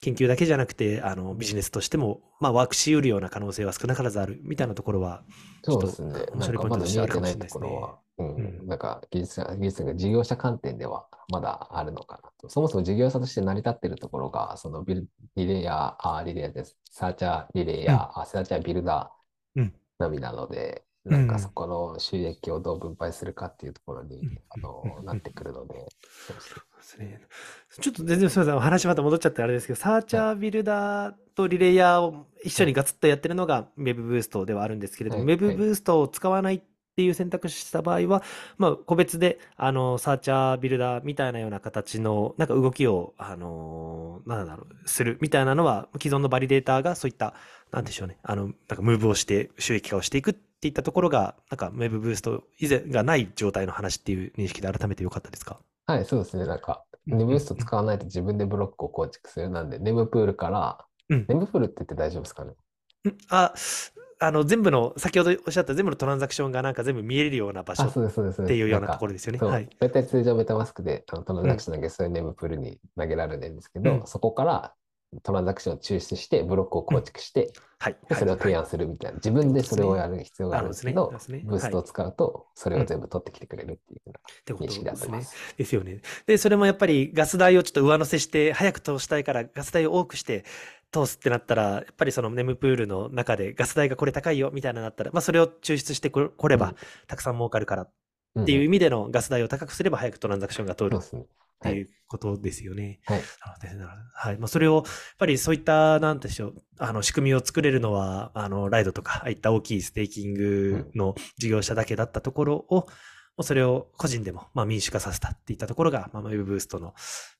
[SPEAKER 1] 研究だけじゃなくて、あの、ビジネスとしても、まあ、ワークし得るような可能性は少なからずある、みたいなところは、
[SPEAKER 2] そうですね。
[SPEAKER 1] 面白いポイントとしてあるかもしれないですね。
[SPEAKER 2] ところは、うん。
[SPEAKER 1] うん。
[SPEAKER 2] なんか技術者、技術者、事業者観点ではまだあるのかなと。そもそも事業者として成り立っているところが、そのビル、リレイヤー、あ、リレイヤーです。サーチャー、リレイヤー、あ、サーチャー、ビルダー
[SPEAKER 1] うん。
[SPEAKER 2] のみなので、
[SPEAKER 1] うん。
[SPEAKER 2] なんかそこの収益をどう分配するかっていうところに、
[SPEAKER 1] うん。
[SPEAKER 2] あの
[SPEAKER 1] うん
[SPEAKER 2] なってくるので、そうですね。
[SPEAKER 1] ちょっと全然すみません。話また戻っちゃってあれですけど、サーチャービルダーとリレイヤーを一緒にガツッとやってるのが Web ブーストではあるんですけれども、
[SPEAKER 2] はい
[SPEAKER 1] Web
[SPEAKER 2] はい
[SPEAKER 1] ブーストを使わないっていう選択肢した場合は、まあ、個別で、あの、サーチャービルダーみたいなような形の、なんか動きを、あの、なんだろう、するみたいなのは、既存のバリデーターがそういった、なんでしょうね、あの、なんかムーブをして収益化をしていくっていったところが、なんか Web ブースト以前がない状態の話っていう認識で改めてよかったですか？
[SPEAKER 2] はい、そうですね。なんか、ネブースト使わないと自分でブロックを構築するなんで、ネブプールから、
[SPEAKER 1] うん
[SPEAKER 2] ネブプールって言って大丈夫ですかね？
[SPEAKER 1] んあ、あの、全部の、先ほどおっしゃった全部のトランザクションがなんか全部見えるような場所
[SPEAKER 2] そうです、そうです。そうです
[SPEAKER 1] ていうようなところですよね。はい。
[SPEAKER 2] 大体通常メタマスクであのトランザクション投げそういうネムプールに投げられるんですけど、
[SPEAKER 1] うん
[SPEAKER 2] そこからトランザクションを抽出して、ブロックを構築して、
[SPEAKER 1] はい。
[SPEAKER 2] でそれを提
[SPEAKER 1] はい。
[SPEAKER 2] 案するみたいな。自分でそれをやる必要があるんですけど
[SPEAKER 1] ね、
[SPEAKER 2] ブーストを使うと、それを全部取ってきてくれるっていうような認識でやっ
[SPEAKER 1] ですね。ですよね。で、それもやっぱりガス代をちょっと上乗せして、早く通したいからガス代を多くして通すってなったら、やっぱりそのネムプールの中でガス代がこれ高いよみたいなのだったら、まあそれを抽出してここれば
[SPEAKER 2] うん。
[SPEAKER 1] たくさん儲かるからっ
[SPEAKER 2] うん
[SPEAKER 1] ていう意味でのガス代を高くすれば早くトランザクションが通る。
[SPEAKER 2] うですね。はい。
[SPEAKER 1] ていうことですよね。
[SPEAKER 2] はい。
[SPEAKER 1] はい。まあ、それを、やっぱりそういった、なんでしょう、あの、仕組みを作れるのは、あの、ライドとか、ああいった大きいステーキングの事業者だけだったところを、もうそれを個人でも、まあ、民主化させたっていったところが、まあ、ウェブブーストの、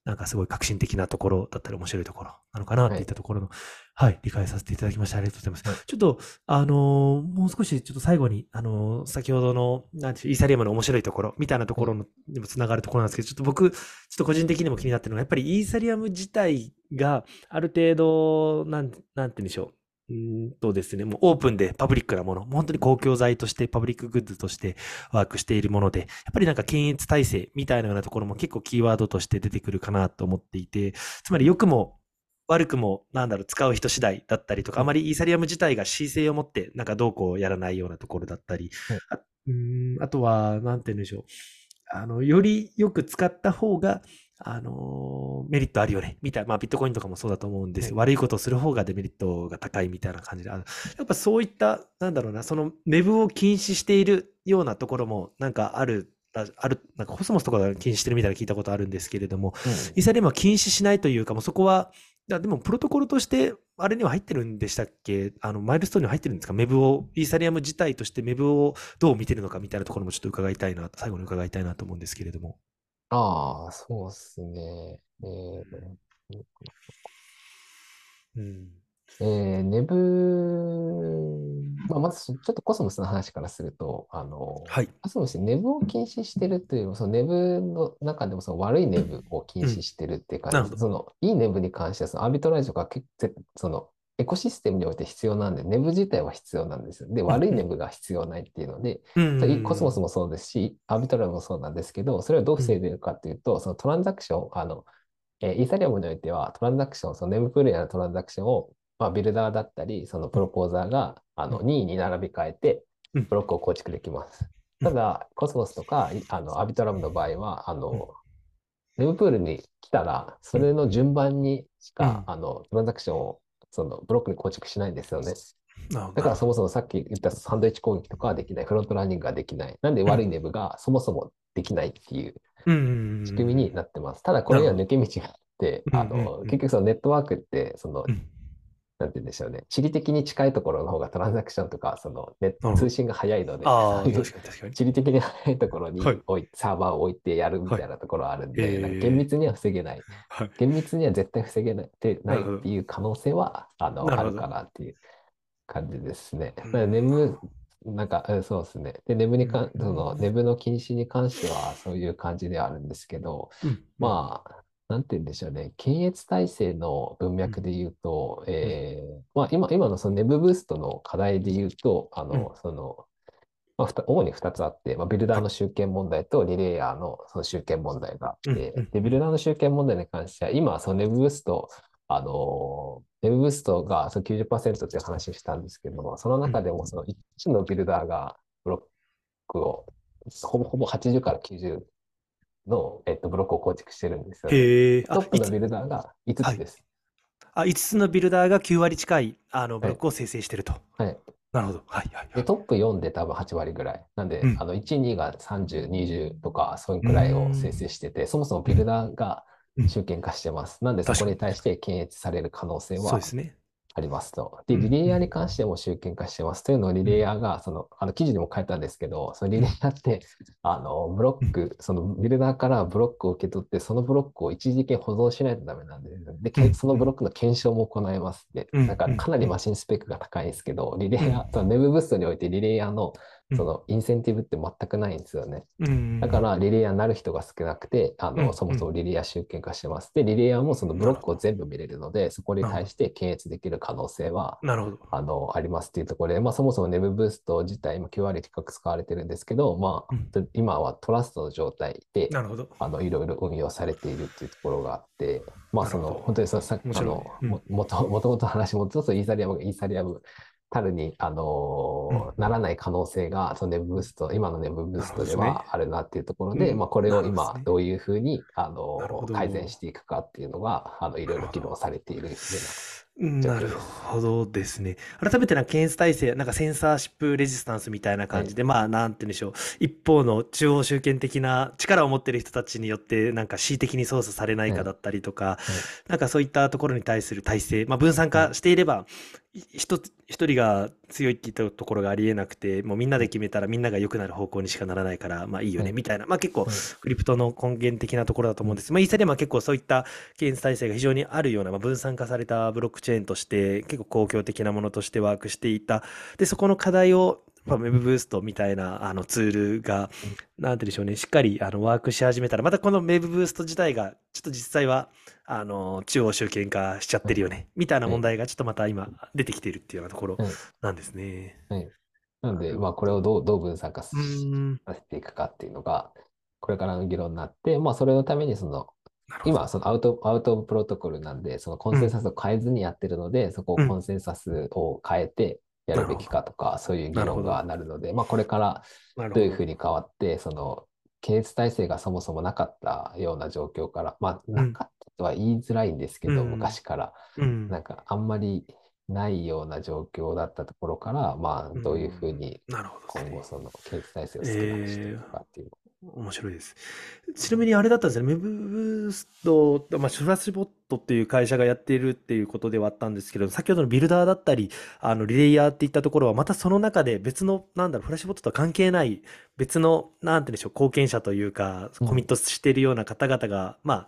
[SPEAKER 1] なんかすごい革新的なところだったり面白いところなのかなっていったところの、はい、理解させていただきましてありがとうございます。
[SPEAKER 2] はい
[SPEAKER 1] ちょっと、あのーもう少し、ちょっと最後に、あのー先ほどの、なんていう、イーサリアムの面白いところ、みたいなところの、にもつながるところなんですけど、ちょっと僕、ちょっと個人的にも気になってるのが、やっぱりイーサリアム自体がある程度、なん、なんて言うんでしょう。うーんとですね、もうオープンでパブリックなもの、もう本当に公共財としてパブリックグッズとしてワークしているもので、やっぱりなんか検閲体制みたいなようなところも結構キーワードとして出てくるかなと思っていて、つまり良くも悪くも、なんだろう、使う人次第だったりとか、あまりイーサリアム自体が恣意性を持って、なんかどうこうやらないようなところだったり、
[SPEAKER 2] はい
[SPEAKER 1] あうーんあとは、なんて言うんでしょう。あの、よりよく使った方が、あのーメリットあるよね、みたいな、まあ、ビットコインとかもそうだと思うんですよ。悪いことをする方がデメリットが高いみたいな感じで、あのやっぱそういった、なんだろうな、その、ウェブを禁止しているようなところも、なんかある、あある、なんかコスモスとかが禁止してるみたいなの聞いたことあるんですけれども、イーサリアムは禁止しないというか、もうそこは、いやでもプロトコルとして、あれには入ってるんでしたっけ？あの、マイルストーンには入ってるんですか？メブを、イーサリアム自体としてメブをどう見てるのかみたいなところもちょっと伺いたいな、最後に伺いたいなと思うんですけれども。
[SPEAKER 2] ああ、そうですね。えー
[SPEAKER 1] うん。
[SPEAKER 2] えー、ネブ、まあ、まずちょっとコスモスの話からすると、あの、
[SPEAKER 1] はい。
[SPEAKER 2] コスモスネブを禁止してるというよりも、そのネブの中でもその悪いネブを禁止してるっていう感じ。そのいいネブに関しては、そのアービトラージとか結構そのエコシステムにおいて必要なんで、 MEV 自体は必要なんですよ。で、悪い MEV が必要ないっていうので、コスモスもそうですし、アービトラムもそうなんですけど、それをどう防いでいるかというと、そのトランザクション、あの、えーイーサリアムにおいてはトランザクション、その mempool やのトランザクションを、まあ、ビルダーだったり、そのプロポーザーがあの
[SPEAKER 1] うん。
[SPEAKER 2] 任意に並び替えて
[SPEAKER 1] うん、
[SPEAKER 2] ブロックを構築できます。
[SPEAKER 1] うん。
[SPEAKER 2] ただ、コスモスとかいあのアービトラムの場合は、あ
[SPEAKER 1] うん。
[SPEAKER 2] の、 mempool に来たら、それの順番にしか、
[SPEAKER 1] うん。
[SPEAKER 2] あの、トランザクションをそのブロックに構築しないんですよね。だからそもそもさっき言ったサンドイッチ攻撃とかはできない、フロントランニングができない。なんで悪いネブがそもそもできないっていう仕組みになってます。ただこれには抜け道があって、
[SPEAKER 1] うん。
[SPEAKER 2] あの結局そのネットワークって、その
[SPEAKER 1] うん
[SPEAKER 2] なんて言うんでしょうね。地理的に近いところの方がトランザクションとか、そのネッ
[SPEAKER 1] なるほど
[SPEAKER 2] 通信が早いので。地理的に早いところに
[SPEAKER 1] はい
[SPEAKER 2] サーバーを置いてやるみたいなところはあるんで、
[SPEAKER 1] はい
[SPEAKER 2] なんか
[SPEAKER 1] えー
[SPEAKER 2] 厳密には防げない。
[SPEAKER 1] はい。
[SPEAKER 2] 厳密には絶対防げないってないっていう可能性はあのあるかなっていう感じですね。眠、なんか、うんそうですね。で、眠にかその、眠の禁止に関してはそういう感じではあるんですけど、
[SPEAKER 1] うん
[SPEAKER 2] まあ、なんて言うんでしょうね。検閲体制の文脈で言うと、えーまあ、今、今のそのネブブーストの課題で言うと、あの、その、まあ、主に2つあって、まあ、ビルダーの集権問題とリレイヤーのその集権問題があって、
[SPEAKER 1] うんうん
[SPEAKER 2] で、ビルダーの集権問題に関しては、今、そのネブブースト、あの、ネブブーストがその90%っていう話をしたんですけども、その中でもその1のビルダーがブロックを、ほぼほぼ80から90の、えっと、ブロックを構築してるんですよね。トップのビルダーが5つです。
[SPEAKER 1] あ、5つのビルダーが9割近い、あの、ブロックを生成してると。
[SPEAKER 2] はい。
[SPEAKER 1] なるほど。はいはいは
[SPEAKER 2] で、
[SPEAKER 1] い。
[SPEAKER 2] トップ4で多分8割ぐらい。なんで、
[SPEAKER 1] うん
[SPEAKER 2] あの、1、2が30、20とか、そういうくらいを生成してて、そもそもビルダーが
[SPEAKER 1] うん
[SPEAKER 2] 集権化してます。なんで、そこに対して検閲される可能性は
[SPEAKER 1] そうですね。
[SPEAKER 2] ありますと。で、
[SPEAKER 1] うん
[SPEAKER 2] リレイヤーに関しても集権化してます。というのをリレイヤーが、その、あの、記事にも書いたんですけど、そのリレイヤーって、あの、ブロック、そのビルダーからブロックを受け取って、そのブロックを一時的に保存しないとダメなんですよね。で、そのブロックの検証も行いますで、
[SPEAKER 1] うん
[SPEAKER 2] だからかなりマシンスペックが高いんですけど、リレイヤー、その MEV ブーストにおいてリレイヤーのそのインセンティブって全くないんですよね。
[SPEAKER 1] うん
[SPEAKER 2] だから、リレイヤーになる人が少なくて、あの、
[SPEAKER 1] うん
[SPEAKER 2] そもそもリレイヤー集権化してます。で、リレイヤーもそのブロックを全部見れるので、そこに対して検閲できる可能性は、
[SPEAKER 1] なるほど。
[SPEAKER 2] あの、ありますっていうところで、まあ、そもそも Nev ブースト自体、今9割近く使われてるんですけど、まあ、今はトラストの状態で、
[SPEAKER 1] なるほど。
[SPEAKER 2] あの、いろいろ運用されているっていうところがあって、まあ、その、本当にそのさ
[SPEAKER 1] 面白い
[SPEAKER 2] あの、もともと話戻すと、イーサリアムがイーサリアムたるに、あのーならない可能性が、その Nev ブースト、今の Nev ブーストではあるなっていうところで、
[SPEAKER 1] うん。
[SPEAKER 2] まあ、これを今
[SPEAKER 1] ど
[SPEAKER 2] ういうふうに、あの
[SPEAKER 1] なるほど。
[SPEAKER 2] 改善していくかっていうのが、あの、いろいろ議論されているような
[SPEAKER 1] なるほどですね。改めてなんか検出体制、なんかセンサーシップレジスタンスみたいな感じで、まあ、なんて言うんでしょう。一方の中央集権的な力を持っている人たちによって、なんか恣意的に操作されないかだったりとか、なんかそういったところに対する体制、まあ、分散化していれば、い一つ一人が強いって言ったところがありえなくて、もうみんなで決めたらみんなが良くなる方向にしかならないから、まあいいよね、
[SPEAKER 2] うん
[SPEAKER 1] みたいな、まあ結構
[SPEAKER 2] うん
[SPEAKER 1] クリプトの根源的なところだと思うんです。まあイーサリアムは結構そういった検出体制が非常にあるような、まあ、分散化されたブロックチェーンとして、結構公共的なものとしてワークしていた。で、そこの課題を、まあ、Web ブーストみたいなあのツールが、なんて言うんでしょうね、しっかりあのワークし始めたら、またこの Web ブースト自体が、ちょっと実際は、あの、中央集権化しちゃってるよね、みたいな問題がちょっとまた今出てきているっていうようなところ
[SPEAKER 2] うん
[SPEAKER 1] なんですね。
[SPEAKER 2] なので、まあ、これをどうどう分散化
[SPEAKER 1] う
[SPEAKER 2] さ。せていくかっていうのが、これからの議論になって、まあ、それのために、その、今、そのアウト、アウトオブプロトコルなんで、そのコンセンサスを変えずにやってるので、そこを
[SPEAKER 1] うん
[SPEAKER 2] コンセンサスを変えてやるべきかとか、そういう議論がなるので、まあ、これから
[SPEAKER 1] ど。
[SPEAKER 2] どういうふうに変わって、その、検閲体制がそもそもなかったような状況から、まあ、なかったとは言いづらいんですけど、
[SPEAKER 1] うん
[SPEAKER 2] 昔から、
[SPEAKER 1] うん。
[SPEAKER 2] なんか、あんまりないような状況だったところから、まあ、どういうふうに今後、その検閲体制を少なくしていくかっていう。
[SPEAKER 1] 面白いです。ちなみにあれだったんですね、メブブースト、まあ、フラッシュボットっていう会社がやっているっていうことではあったんですけど、先ほどのビルダーだったり、あのリレイヤーっていったところは、またその中で別の、なんだろう、フラッシュボットとは関係ない、別の、なんて言うんでしょう、貢献者というか、コミットしているような方々が、まあ、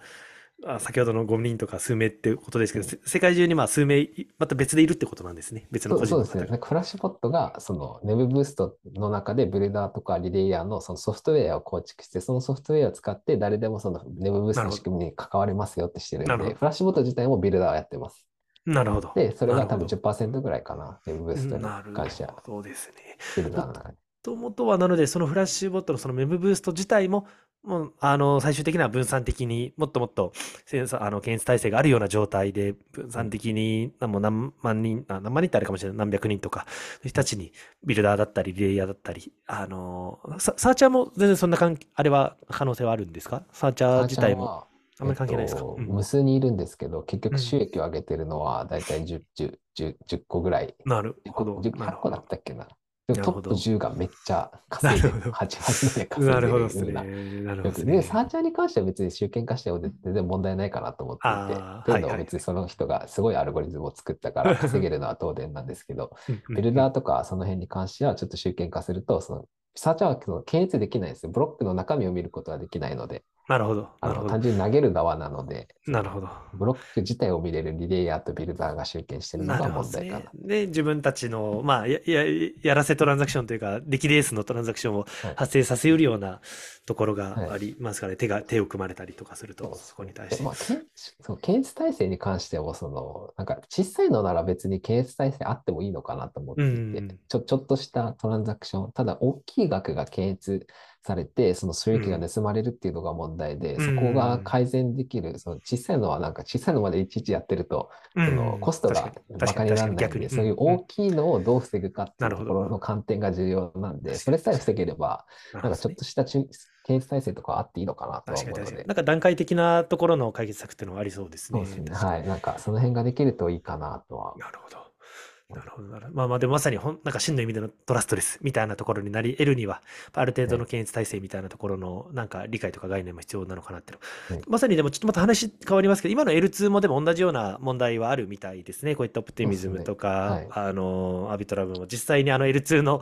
[SPEAKER 1] あ先ほどの5人とか数名ってことですけど、せ世界中にまあ数名い、また別でいるってことなんですね。別の個人
[SPEAKER 2] そうそうですね。なんかフラッシュボットが、その Nev ブーストの中でブルダーとかリレイヤーのそのソフトウェアを構築して、そのソフトウェアを使って誰でもその Nev ブーストの仕組みに関われますよってしてるんで、フラッシュボット自体もビルダーをやってます。
[SPEAKER 1] なるほど。
[SPEAKER 2] で、それが多分
[SPEAKER 1] なる
[SPEAKER 2] 10%ぐらいかな。Nev ブーストに関しては、
[SPEAKER 1] ほどですね。
[SPEAKER 2] ビルダーの中で。
[SPEAKER 1] ともとはなので、そのフラッシュボットのそのメムブースト自体も、もうあの最終的には分散的にもっともっとセンサーあの検出体制があるような状態で分散的になもう何万人あ何万人ってあれかもしれない何百人とか人たちにビルダーだったりリレイヤーだったりあのササーチャーも全然そんな関係あれは可能性はあるんですか？サーチャー自体も。
[SPEAKER 2] は
[SPEAKER 1] あんまり関係ないですか、
[SPEAKER 2] えっと
[SPEAKER 1] うん。
[SPEAKER 2] 無数にいるんですけど、結
[SPEAKER 1] うん
[SPEAKER 2] 局収益を上げてるのはだいたい10、10、10 10個ぐらい。
[SPEAKER 1] なる
[SPEAKER 2] 10
[SPEAKER 1] ほど。
[SPEAKER 2] 個、10
[SPEAKER 1] なる
[SPEAKER 2] 個だったっけな。トップ10がめっちゃ稼いでる。
[SPEAKER 1] なるほど。
[SPEAKER 2] 8、8で稼いでる
[SPEAKER 1] な。るほどですね。
[SPEAKER 2] な
[SPEAKER 1] なるほどです
[SPEAKER 2] で、
[SPEAKER 1] ね
[SPEAKER 2] サーチャーに関しては別に集権化しても全然問題ないかなと思っていて、というの
[SPEAKER 1] は
[SPEAKER 2] 別にその人がすごいアルゴリズムを作ったから 稼げるのは当然なんですけど、ビルダーとかその辺に関してはちょっと集権化すると、そのサーチャーは検閲できないんですよ。ブロックの中身を見ることはできないので、
[SPEAKER 1] なるほど。
[SPEAKER 2] あの単純に投げる側なので、
[SPEAKER 1] なるほど。
[SPEAKER 2] ブロック自体を見れるリレイヤーとビルダーが集権してるの
[SPEAKER 1] な
[SPEAKER 2] が問題かな。。
[SPEAKER 1] で、自分たちの、まあ、や、や、やらせトランザクションというか、出来レースのトランザクションを
[SPEAKER 2] はい。
[SPEAKER 1] 発生させうるようなところが
[SPEAKER 2] はい。
[SPEAKER 1] ありますからね、手が、手を組まれたりとかすると、
[SPEAKER 2] そ
[SPEAKER 1] こに対して。
[SPEAKER 2] でま。あ、検そう検閲体制に関しても、その、なんか小さいのなら別に検閲体制あってもいいのかなと思っていて、
[SPEAKER 1] うん。
[SPEAKER 2] ちょ、ちょっとしたトランザクション、ただ大きい額が検閲されて、その収益が盗まれるっていうのが問題で、
[SPEAKER 1] うん
[SPEAKER 2] そこが改善できる、その小さいのはなんか小さいのまでいちいちやってると、
[SPEAKER 1] うん
[SPEAKER 2] そのコストが
[SPEAKER 1] 確かに
[SPEAKER 2] バカにならないんで、そういう大きいのをどう防ぐかっていう
[SPEAKER 1] なるほど
[SPEAKER 2] ところの観点が重要なんで、それさえ防げれば、
[SPEAKER 1] な
[SPEAKER 2] なんかちょっとした中検閲体制とかあっていいのかなとは思うので。
[SPEAKER 1] なんか段階的なところの解決策っていうのはありそうですね。
[SPEAKER 2] そうですね。はい。なんか、その辺ができるといいかなとは。
[SPEAKER 1] なるほど。なるほどなるほど。まあまあ、でもまさにほん、なんか真の意味でのトラストレスみたいなところになり得るには、ある程度の検閲体制みたいなところの、なんか理解とか概念も必要なのかなっていうの
[SPEAKER 2] はい
[SPEAKER 1] まさにでもちょっとまた話変わりますけど、今の L2 もでも同じような問題はあるみたいですね。こういったオプティミズムとか、
[SPEAKER 2] そうですね
[SPEAKER 1] あの、アビトラブも実際にあの L2 の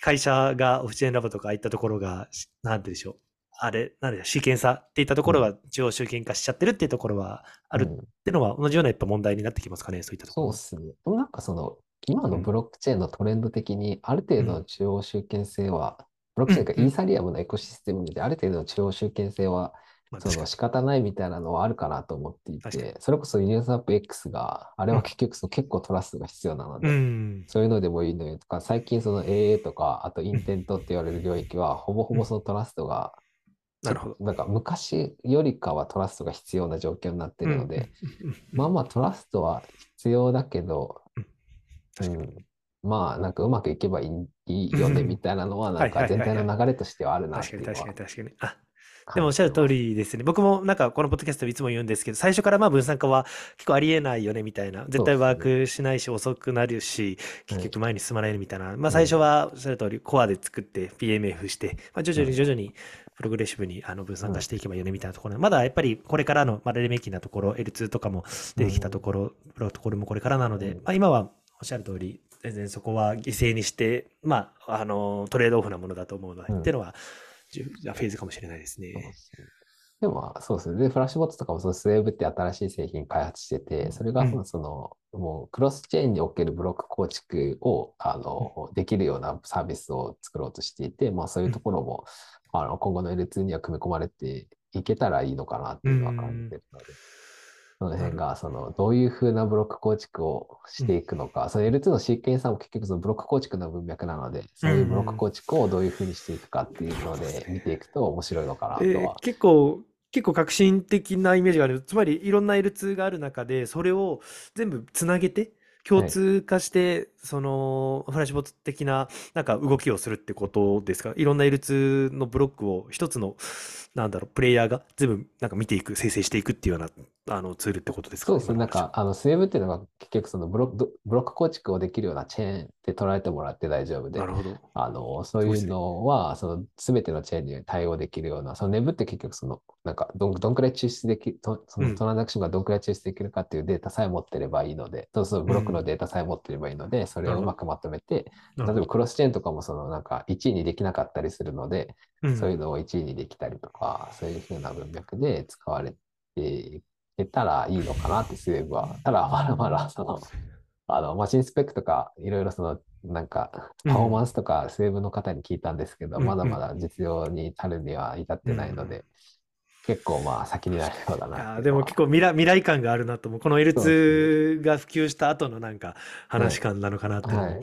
[SPEAKER 1] 会社がオフィシエンラボとかああいったところが、しなんてでしょう。あれ、なんでシーケンサーっていったところが中央集権化しちゃってるっていうところはあるっ
[SPEAKER 2] うん
[SPEAKER 1] ていうのは同じようなやっぱ問題になってきますかね、そういったところ。
[SPEAKER 2] そうですね。でもなんかその、今のブロックチェーンのトレンド的に、ある程度の中央集権性は、ブロックチェーンが
[SPEAKER 1] うんうん
[SPEAKER 2] イーサリアムのエコシステムで、ある程度の中央集権性は。その仕方ないみたいなのはあるかなと思っていて、それこそユニザープ X が、あれは結局その結構トラストが必要なの
[SPEAKER 1] う
[SPEAKER 2] で、
[SPEAKER 1] ん。
[SPEAKER 2] そういうのでもいいのよとか、最近その AA とか、あとインテントって言われる領域は、ほぼほぼそのトラストが、
[SPEAKER 1] なるほど。
[SPEAKER 2] なんか昔よりかはトラストが必要な状況になってるので、
[SPEAKER 1] うん、うん
[SPEAKER 2] まあまあトラストは必要だけど、う。ん、まあなんかうまくいけばいいいいよねみたいなのは、なんか全体の流れとしてはあるなっていうのは
[SPEAKER 1] 確かに確かに確かに。あ、
[SPEAKER 2] 感
[SPEAKER 1] でもおっしゃる通。りですね。僕もなんかこのポッドキャストでいつも言うんですけど、最初からまあ分散化は結構ありえないよねみたいな。絶対ワークしないし遅くなるし、結局前に進まないみたいな。まあ最初はおっしゃる通りコアで作って PMF して、まあ徐々に徐々にプログレッシブにあの分散化していけばいいよねみたいなところ。まだやっぱりこれからのまだレメキなところ、L2 とかも出てきたところ、プロトコルもこれからなので、
[SPEAKER 2] うん。
[SPEAKER 1] まあ今はおっしゃる通り、全然そこは犠牲にして、まあ、あの、トレードオフなものだと思うので、
[SPEAKER 2] うん。
[SPEAKER 1] っていうのは、フェーズかもしれないですね。
[SPEAKER 2] でもまあそうですね。で、フラッシュボットとかもそのスウェーブって新しい製品開発してて、それが
[SPEAKER 1] うん。
[SPEAKER 2] その、もうクロスチェーンにおけるブロック構築をあのできるようなサービスを作ろうとしていて、まあそういうところもあの今後の L2 には組み込まれていけたらいいのかなっていうのは感じてるので、その辺がそのどういうふうなブロック構築をしていくのか、その L2 のシーケンサーも結局そのブロック構築の文脈なので、そういうブロック構築をどういうふうにしていくかっていうので見ていくと面白いのかなと
[SPEAKER 1] えー
[SPEAKER 2] は。
[SPEAKER 1] 結構、結構革新的なイメージがある。つまり、いろんな L2 がある中で、それを全部つなげて、共通化して、その、フラッシュボット的な、なんか動きをするってことですか？いろんな L2 のブロックを一つの、なんだろう、プレイヤーが全部、なんか見ていく、生成していくっていうような、あの、ツールってことですか？
[SPEAKER 2] そうですね。なんか、あの、スウェーブっていうのが結局そのブロック、どブロック構築をできるようなチェーンって捉えてもらって大丈夫で
[SPEAKER 1] な、るほど。
[SPEAKER 2] あの、そういうのは、その、すべてのチェーンに対応できるような、そのネブって結局その、なんか、どん、どんくらい抽出でき、とそ
[SPEAKER 1] うん。
[SPEAKER 2] のトランザクションがどんくらい抽出できるかっていうデータさえ持ってればいいので、そうそう、ブロックのデータさえ持ってればいいので、それをうまくまとめて。例えばクロスチェーンとかもその、なんか、1位にできなかったりするので、
[SPEAKER 1] うん。
[SPEAKER 2] そういうのを1位にできたりとか、そういうふうな文脈で使われていけたらいいのかなって、スウェーブは。ただ、まだまだ、その、あの、マシンスペックとか、いろいろその、なんか、パフォーマンスとか、スウェーブの方に聞いたんですけど、
[SPEAKER 1] うん
[SPEAKER 2] まだまだ実用に至るには至ってないので、結構まあ先になるようだ
[SPEAKER 1] い
[SPEAKER 2] な
[SPEAKER 1] やーでも結構未来未来感があるなと思う。この
[SPEAKER 2] そうです
[SPEAKER 1] L2 が普及した後のなんか話感なのかなって思
[SPEAKER 2] はい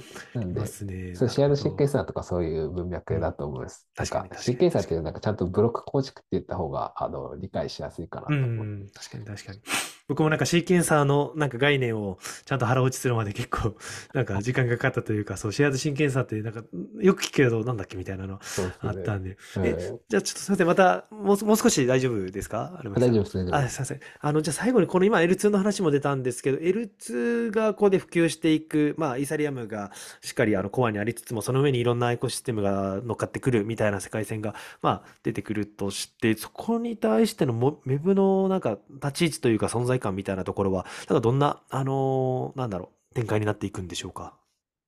[SPEAKER 1] ま、すね。
[SPEAKER 2] そう、シェアドシーケン
[SPEAKER 1] ス。
[SPEAKER 2] サーとかそういう文脈だと思います。
[SPEAKER 1] うん確かに
[SPEAKER 2] なん
[SPEAKER 1] 確かに
[SPEAKER 2] シーケンサーっていうなんかちゃんとブロック構築って言った方が、あの、理解しやすいかなと
[SPEAKER 1] う
[SPEAKER 2] 思う。
[SPEAKER 1] ん、確かに確かに。僕もなんかシーケンサーのなんか概念をちゃんと腹落ちするまで結構 なんか時間がかかったというか、そう、シェアードシーケンサーってなんかよく聞くけどなんだっけみたいなのあったんで。
[SPEAKER 2] うん
[SPEAKER 1] え、じゃあちょっとすみません、またもうもう少し大丈夫ですか？
[SPEAKER 2] 大丈夫です、大丈夫
[SPEAKER 1] あ、
[SPEAKER 2] です。
[SPEAKER 1] すいません。あの、じゃあ最後にこの今 L2 の話も出たんですけど、L2 がここで普及していく、まあ、イーサリアムがしっかりあのコアにありつつも、その上にいろんなエコシステムが乗っかってくるみたいな世界線が、まあ、出てくるとして、そこに対してのも Web のなんか立ち位置というか存在感みたいなところは、なんかどんな、あのーなんだろう、展開になっていくんでしょうか？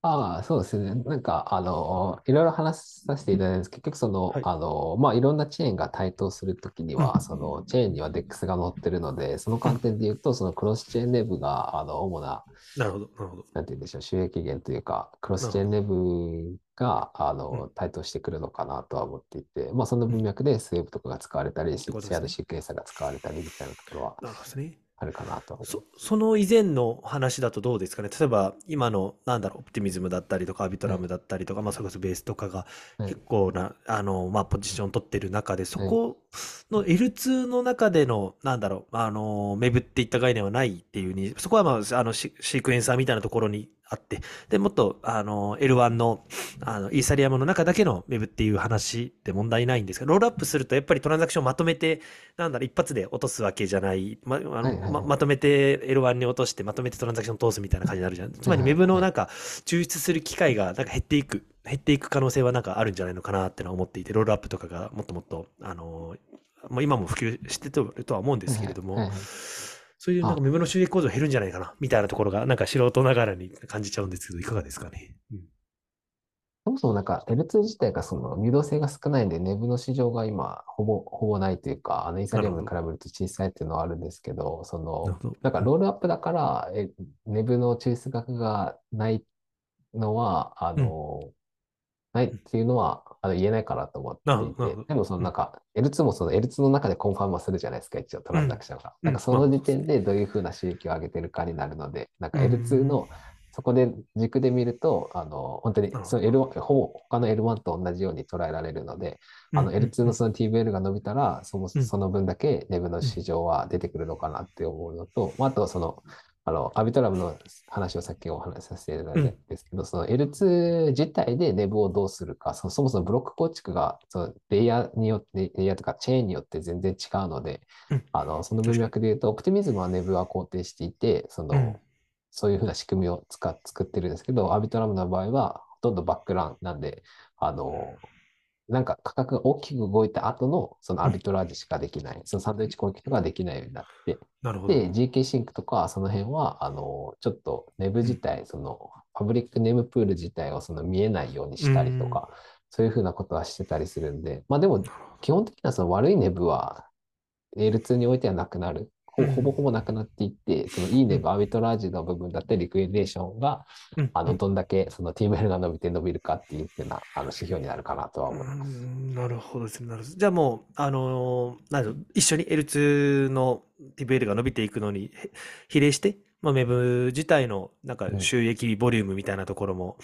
[SPEAKER 2] ああ、そうですね。なんか、あの、いろいろ話させていただいたんですけど、結局その、
[SPEAKER 1] はい
[SPEAKER 2] あの、まあ、いろんなチェーンが台頭するときに
[SPEAKER 1] うん
[SPEAKER 2] は、その、チェーンには DEX が載ってるので、その観点で言うと、そのクロスチェーンレブが、あの、主な、
[SPEAKER 1] なるほど、なるほど。
[SPEAKER 2] なんて言うんでしょう、収益源というか、クロスチェーンレブが、あ
[SPEAKER 1] う
[SPEAKER 2] の、台頭してくるのかなとは思っていて、まあ、その文脈でスウェーブとかが使われたり、シェアドシーケンサーが使われたりみたいなところは
[SPEAKER 1] なるほどね。
[SPEAKER 2] あるかなと。
[SPEAKER 1] そ、その以前の話だとどうですかね？例えば、今の、なんだろう、オプティミズムだったりとか、アビトラムだったりとか、まあ、それこそベースとかが
[SPEAKER 2] はい
[SPEAKER 1] 結構な、あの、まあ、ポジション取ってる中で、そこの L2 の中での、なんだろう、あの、メブっていった概念はないっていうに、そこはまあ、あの、シ、シークエンサーみたいなところにあって、で、もっと、あの、L1 の、あの、イーサリアムの中だけのメブっていう話で問題ないんですが、ロールアップすると、やっぱりトランザクションまとめて、なんだろう、一発で落とすわけじゃない、ま、あの、
[SPEAKER 2] はいはいはい。
[SPEAKER 1] ま、まとめて L1 に落として、まとめてトランザクション通すみたいな感じになるじゃん。つまり、Web のなんか、抽出する機会がなんか減っていく、減っていく可能性はなんかあるんじゃないのかなってのは思っていて、ロールアップとかがもっともっと、あの、もう今も普及してるとは思うんですけれども、そういうなんか
[SPEAKER 2] あ
[SPEAKER 1] Web の収益構造減るんじゃないかな、みたいなところが、なんか素人ながらに感じちゃうんですけど、いかがですかね？うん
[SPEAKER 2] そもそもなんか L2 自体がその流動性が少ないんで、ネブの市場が今ほぼ、ほぼないというか、あのイーサリアムに比べると小さいっていうのはあるんですけど、その。
[SPEAKER 1] な
[SPEAKER 2] んかロールアップだから、えネブの抽出額がないのは、あの、ないっていうのはあの言えないかなと思っていて。でもそのなんか L2 もその L2 の中でコンファームはするじゃないですか、一応トランザクションが。
[SPEAKER 1] うん
[SPEAKER 2] なんかその時点でどういうふうな収益を上げてるかになるので、なんか
[SPEAKER 1] うん
[SPEAKER 2] L2 のそこで軸で見ると、あの、本当にその L1、ほぼ他の L1 と同じように捉えられるので、あの
[SPEAKER 1] うん。うん
[SPEAKER 2] L2 のその TVL が伸びたら、そも
[SPEAKER 1] うん。
[SPEAKER 2] その分だけネブの市場は出てくるのかなって思うのと、まああとはその、あの、アビトラムの話をさっきお話しさせていただいたんですけど、その L2 自体でネブをどうするか、そのそもそもブロック構築がそのレイヤーによって、レイヤーとかチェーンによって全然違うので、
[SPEAKER 1] うん。
[SPEAKER 2] あの、その文脈で言うと、オプティミズムはネブは肯定していて、その、
[SPEAKER 1] うん。
[SPEAKER 2] そういうふうな仕組みを使っ作ってるんですけど、アビトラムの場合は、ほとんどバックランなんで、あの、なんか価格が大きく動いた後のそのアビトラージしかできない、そのサンドイッチ攻撃とかできないようになって、
[SPEAKER 1] なるほど。
[SPEAKER 2] で、GK シンクとかその辺は、あの、ちょっとネブ自体、そのパブリックネームプール自体をその見えないようにしたりとか、そういうふうなことはしてたりするんで、まあでも、基本的にはその悪いネブは L2 においてはなくなる。ほぼほぼなくなっていって、そのいいネブ、アビトラージの部分だったり、リクエデーションが、
[SPEAKER 1] うん
[SPEAKER 2] あの、どんだけその TML が伸びて伸びるかっていうふうなあの指標になるかなとは思います。
[SPEAKER 1] うんなるほどですね。なるほど。じゃあもう、あのーなん一緒に L2 の TVL が伸びていくのにへ比例して、まあ、Web 自体のなんか
[SPEAKER 2] うん
[SPEAKER 1] 収益ボリュームみたいなところも、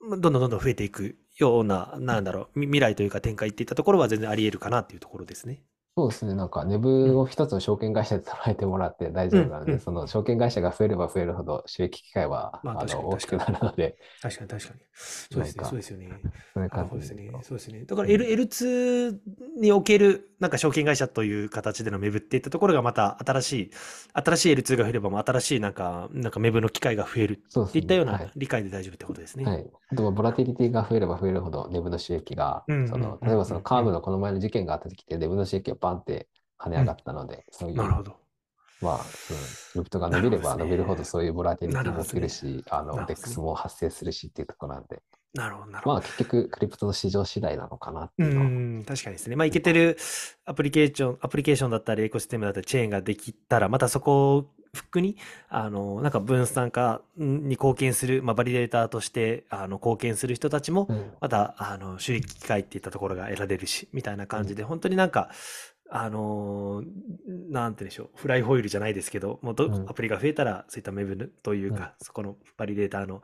[SPEAKER 1] まあどんどんどんどん増えていくような、なんだろう、み未来というか展開っていったところは全然あり得るかなっていうところですね。
[SPEAKER 2] そうですね、なんか、ネブを一つの証券会社で捉えてもらって大丈夫なので、
[SPEAKER 1] うんうん
[SPEAKER 2] その証券会社が増えれば増えるほど収益機会は、
[SPEAKER 1] まあ確かに
[SPEAKER 2] あの大きく
[SPEAKER 1] 確
[SPEAKER 2] なるので、
[SPEAKER 1] 確かに確かに。そうですね、
[SPEAKER 2] なんか
[SPEAKER 1] そうですよね。
[SPEAKER 2] そういう
[SPEAKER 1] なる
[SPEAKER 2] 感じ
[SPEAKER 1] ほどですね。
[SPEAKER 2] で
[SPEAKER 1] そうですね。だから L、L2 における、なんか証券会社という形でのメブっていったところがまた新しい、新しい L2 が増えれば新しいなんか、なんかメブの機会が増える
[SPEAKER 2] そうで
[SPEAKER 1] ていったよう
[SPEAKER 2] は
[SPEAKER 1] ない理解で大丈夫ってことですね。
[SPEAKER 2] はい。あとは、ボラティリティが増えれば増えるほど、ネブの収益が、
[SPEAKER 1] うん
[SPEAKER 2] その、
[SPEAKER 1] うん
[SPEAKER 2] 例えばそ
[SPEAKER 1] うん
[SPEAKER 2] のカーブのこの前の事件があった時って、ネブの収益がバンって跳ね上がったので、そういう、
[SPEAKER 1] なるほど。
[SPEAKER 2] まあ、うん、クリプトが伸びれば伸びるほど、そういうボラティリティも起きるし、あの、 DEX も発生するしっていうところなんで、
[SPEAKER 1] なるほど、なるほど。
[SPEAKER 2] まあ、結局、クリプトの市場次第なのかなって
[SPEAKER 1] う
[SPEAKER 2] いうのは、
[SPEAKER 1] ん、確かにですね。まあ、いけてるアプリケーション、アプリケーションだったり、エコシステムだったり、チェーンができたら、またそこをフックに、あの、なんか分散化に貢献する、まあ、バリデーターとして、あの、貢献する人たちも
[SPEAKER 2] う、ん。
[SPEAKER 1] また、あの、収益機会っていったところが得られるし、みたいな感じで、本当になんか、あのーなんてでしょう、フライホイールじゃないですけど、もうど
[SPEAKER 2] うん
[SPEAKER 1] アプリが増えたら、そういった MEV というか、そこのバリデーターの、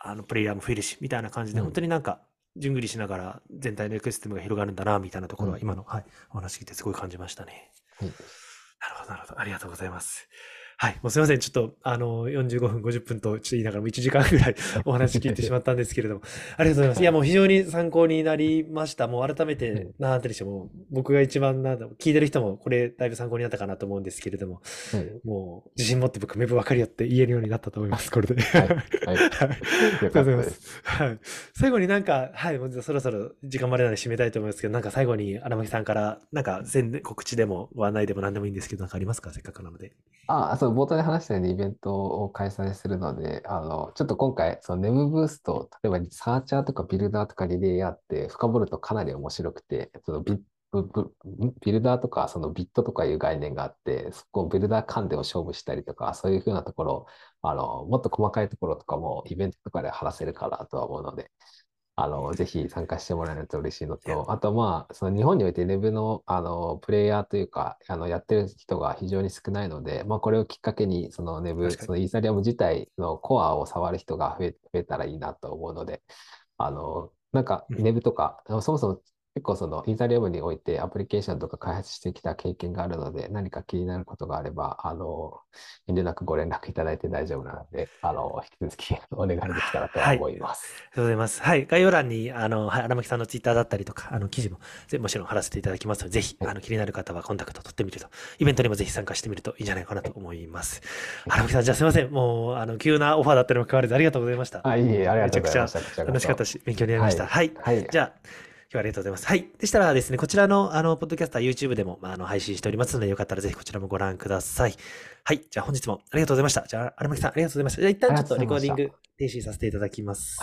[SPEAKER 1] あの、プレイヤーも増えるし、みたいな感じで、
[SPEAKER 2] うん
[SPEAKER 1] 本当になんか、順繰りしながら全体のエコシステムが広がるんだな、みたいなところは、
[SPEAKER 2] うん
[SPEAKER 1] 今の、はい、お話聞いてすごい感じましたね。
[SPEAKER 2] はい
[SPEAKER 1] なるほど、なるほど。ありがとうございます。はい。もうすみません。ちょっと、あの、45分、50分と、ちょっと言いながらも1時間ぐらい お話聞いてしまったんですけれども、ありがとうございます。いや、もう非常に参考になりました。もう改めて
[SPEAKER 2] うん、
[SPEAKER 1] なんてでしょう、もう僕が一番なんだ聞いてる人も、これ、だいぶ参考になったかなと思うんですけれども、
[SPEAKER 2] はい。
[SPEAKER 1] もう、自信持って僕、メブ分かるよって言えるようになったと思います、これで。
[SPEAKER 2] はい。はい。
[SPEAKER 1] ありがとう
[SPEAKER 2] か
[SPEAKER 1] ございま
[SPEAKER 2] すす。。
[SPEAKER 1] はい。最後になんか、はい、もうそろそろ時間までなので締めたいと思いますけど、なんか最後に荒牧さんから、なんか告知でもご案内でも何でもいいんですけど、なんかありますか？せっかくなので。
[SPEAKER 2] あ、そう、冒頭で話したようにイベントを開催するので、あの、ちょっと今回、そのネムブースト、例えばサーチャーとかビルダーとかリレイヤーって深掘るとかなり面白くて、そのビビルダーとかそのビットとかいう概念があって、そこをビルダー間でを勝負したりとか、そういうふうなところ、あの、もっと細かいところとかもイベントとかで話せるかなとは思うので、あの、ぜひ参加してもらえると嬉しいのと、あとまあ、その日本において Web の、あの、プレイヤーというか、あの、やってる人が非常に少ないので、まあ、これをきっかけに、その Web、そのイーサリアム自体のコアを触る人が増え、増えたらいいなと思うので、あの、なんか
[SPEAKER 1] うん。
[SPEAKER 2] Web とか、そもそも結構そのイーサリアムにおいてアプリケーションとか開発してきた経験があるので、何か気になることがあれば、あの、遠慮なくご連絡いただいて大丈夫なので、あの、引き続きお願いできたらとは思います。
[SPEAKER 1] ありがとうございます。はい。概要欄に、あの、はい、荒牧さんのツイッターだったりとか、あの、記事も、ぜもちろん貼らせていただきますので、ぜひ、
[SPEAKER 2] はい
[SPEAKER 1] あの、気になる方はコンタクト取ってみると、イベントにもぜひ参加してみるといいんじゃないかなと思います。荒牧さん、じゃあすいません。もう、あの、急なオファーだったにもかかわらずありがとうございました。
[SPEAKER 2] あ、いえいえ、ありがとうございま
[SPEAKER 1] めちゃくち
[SPEAKER 2] した。こちらこそ
[SPEAKER 1] 楽しかったし、勉強になりました。はい。
[SPEAKER 2] はい。
[SPEAKER 1] じゃあ、今日はありがとうございます。はい。でしたらですね、こちらの、あの、ポッドキャスター YouTube でも、まあ、あの、配信しておりますので、よかったらぜひこちらもご覧ください。はい。じゃあ本日もありがとうございました。じゃあ、荒牧さんありがとうございました。じゃあ一旦ちょっとレコーディング停止させていただきます。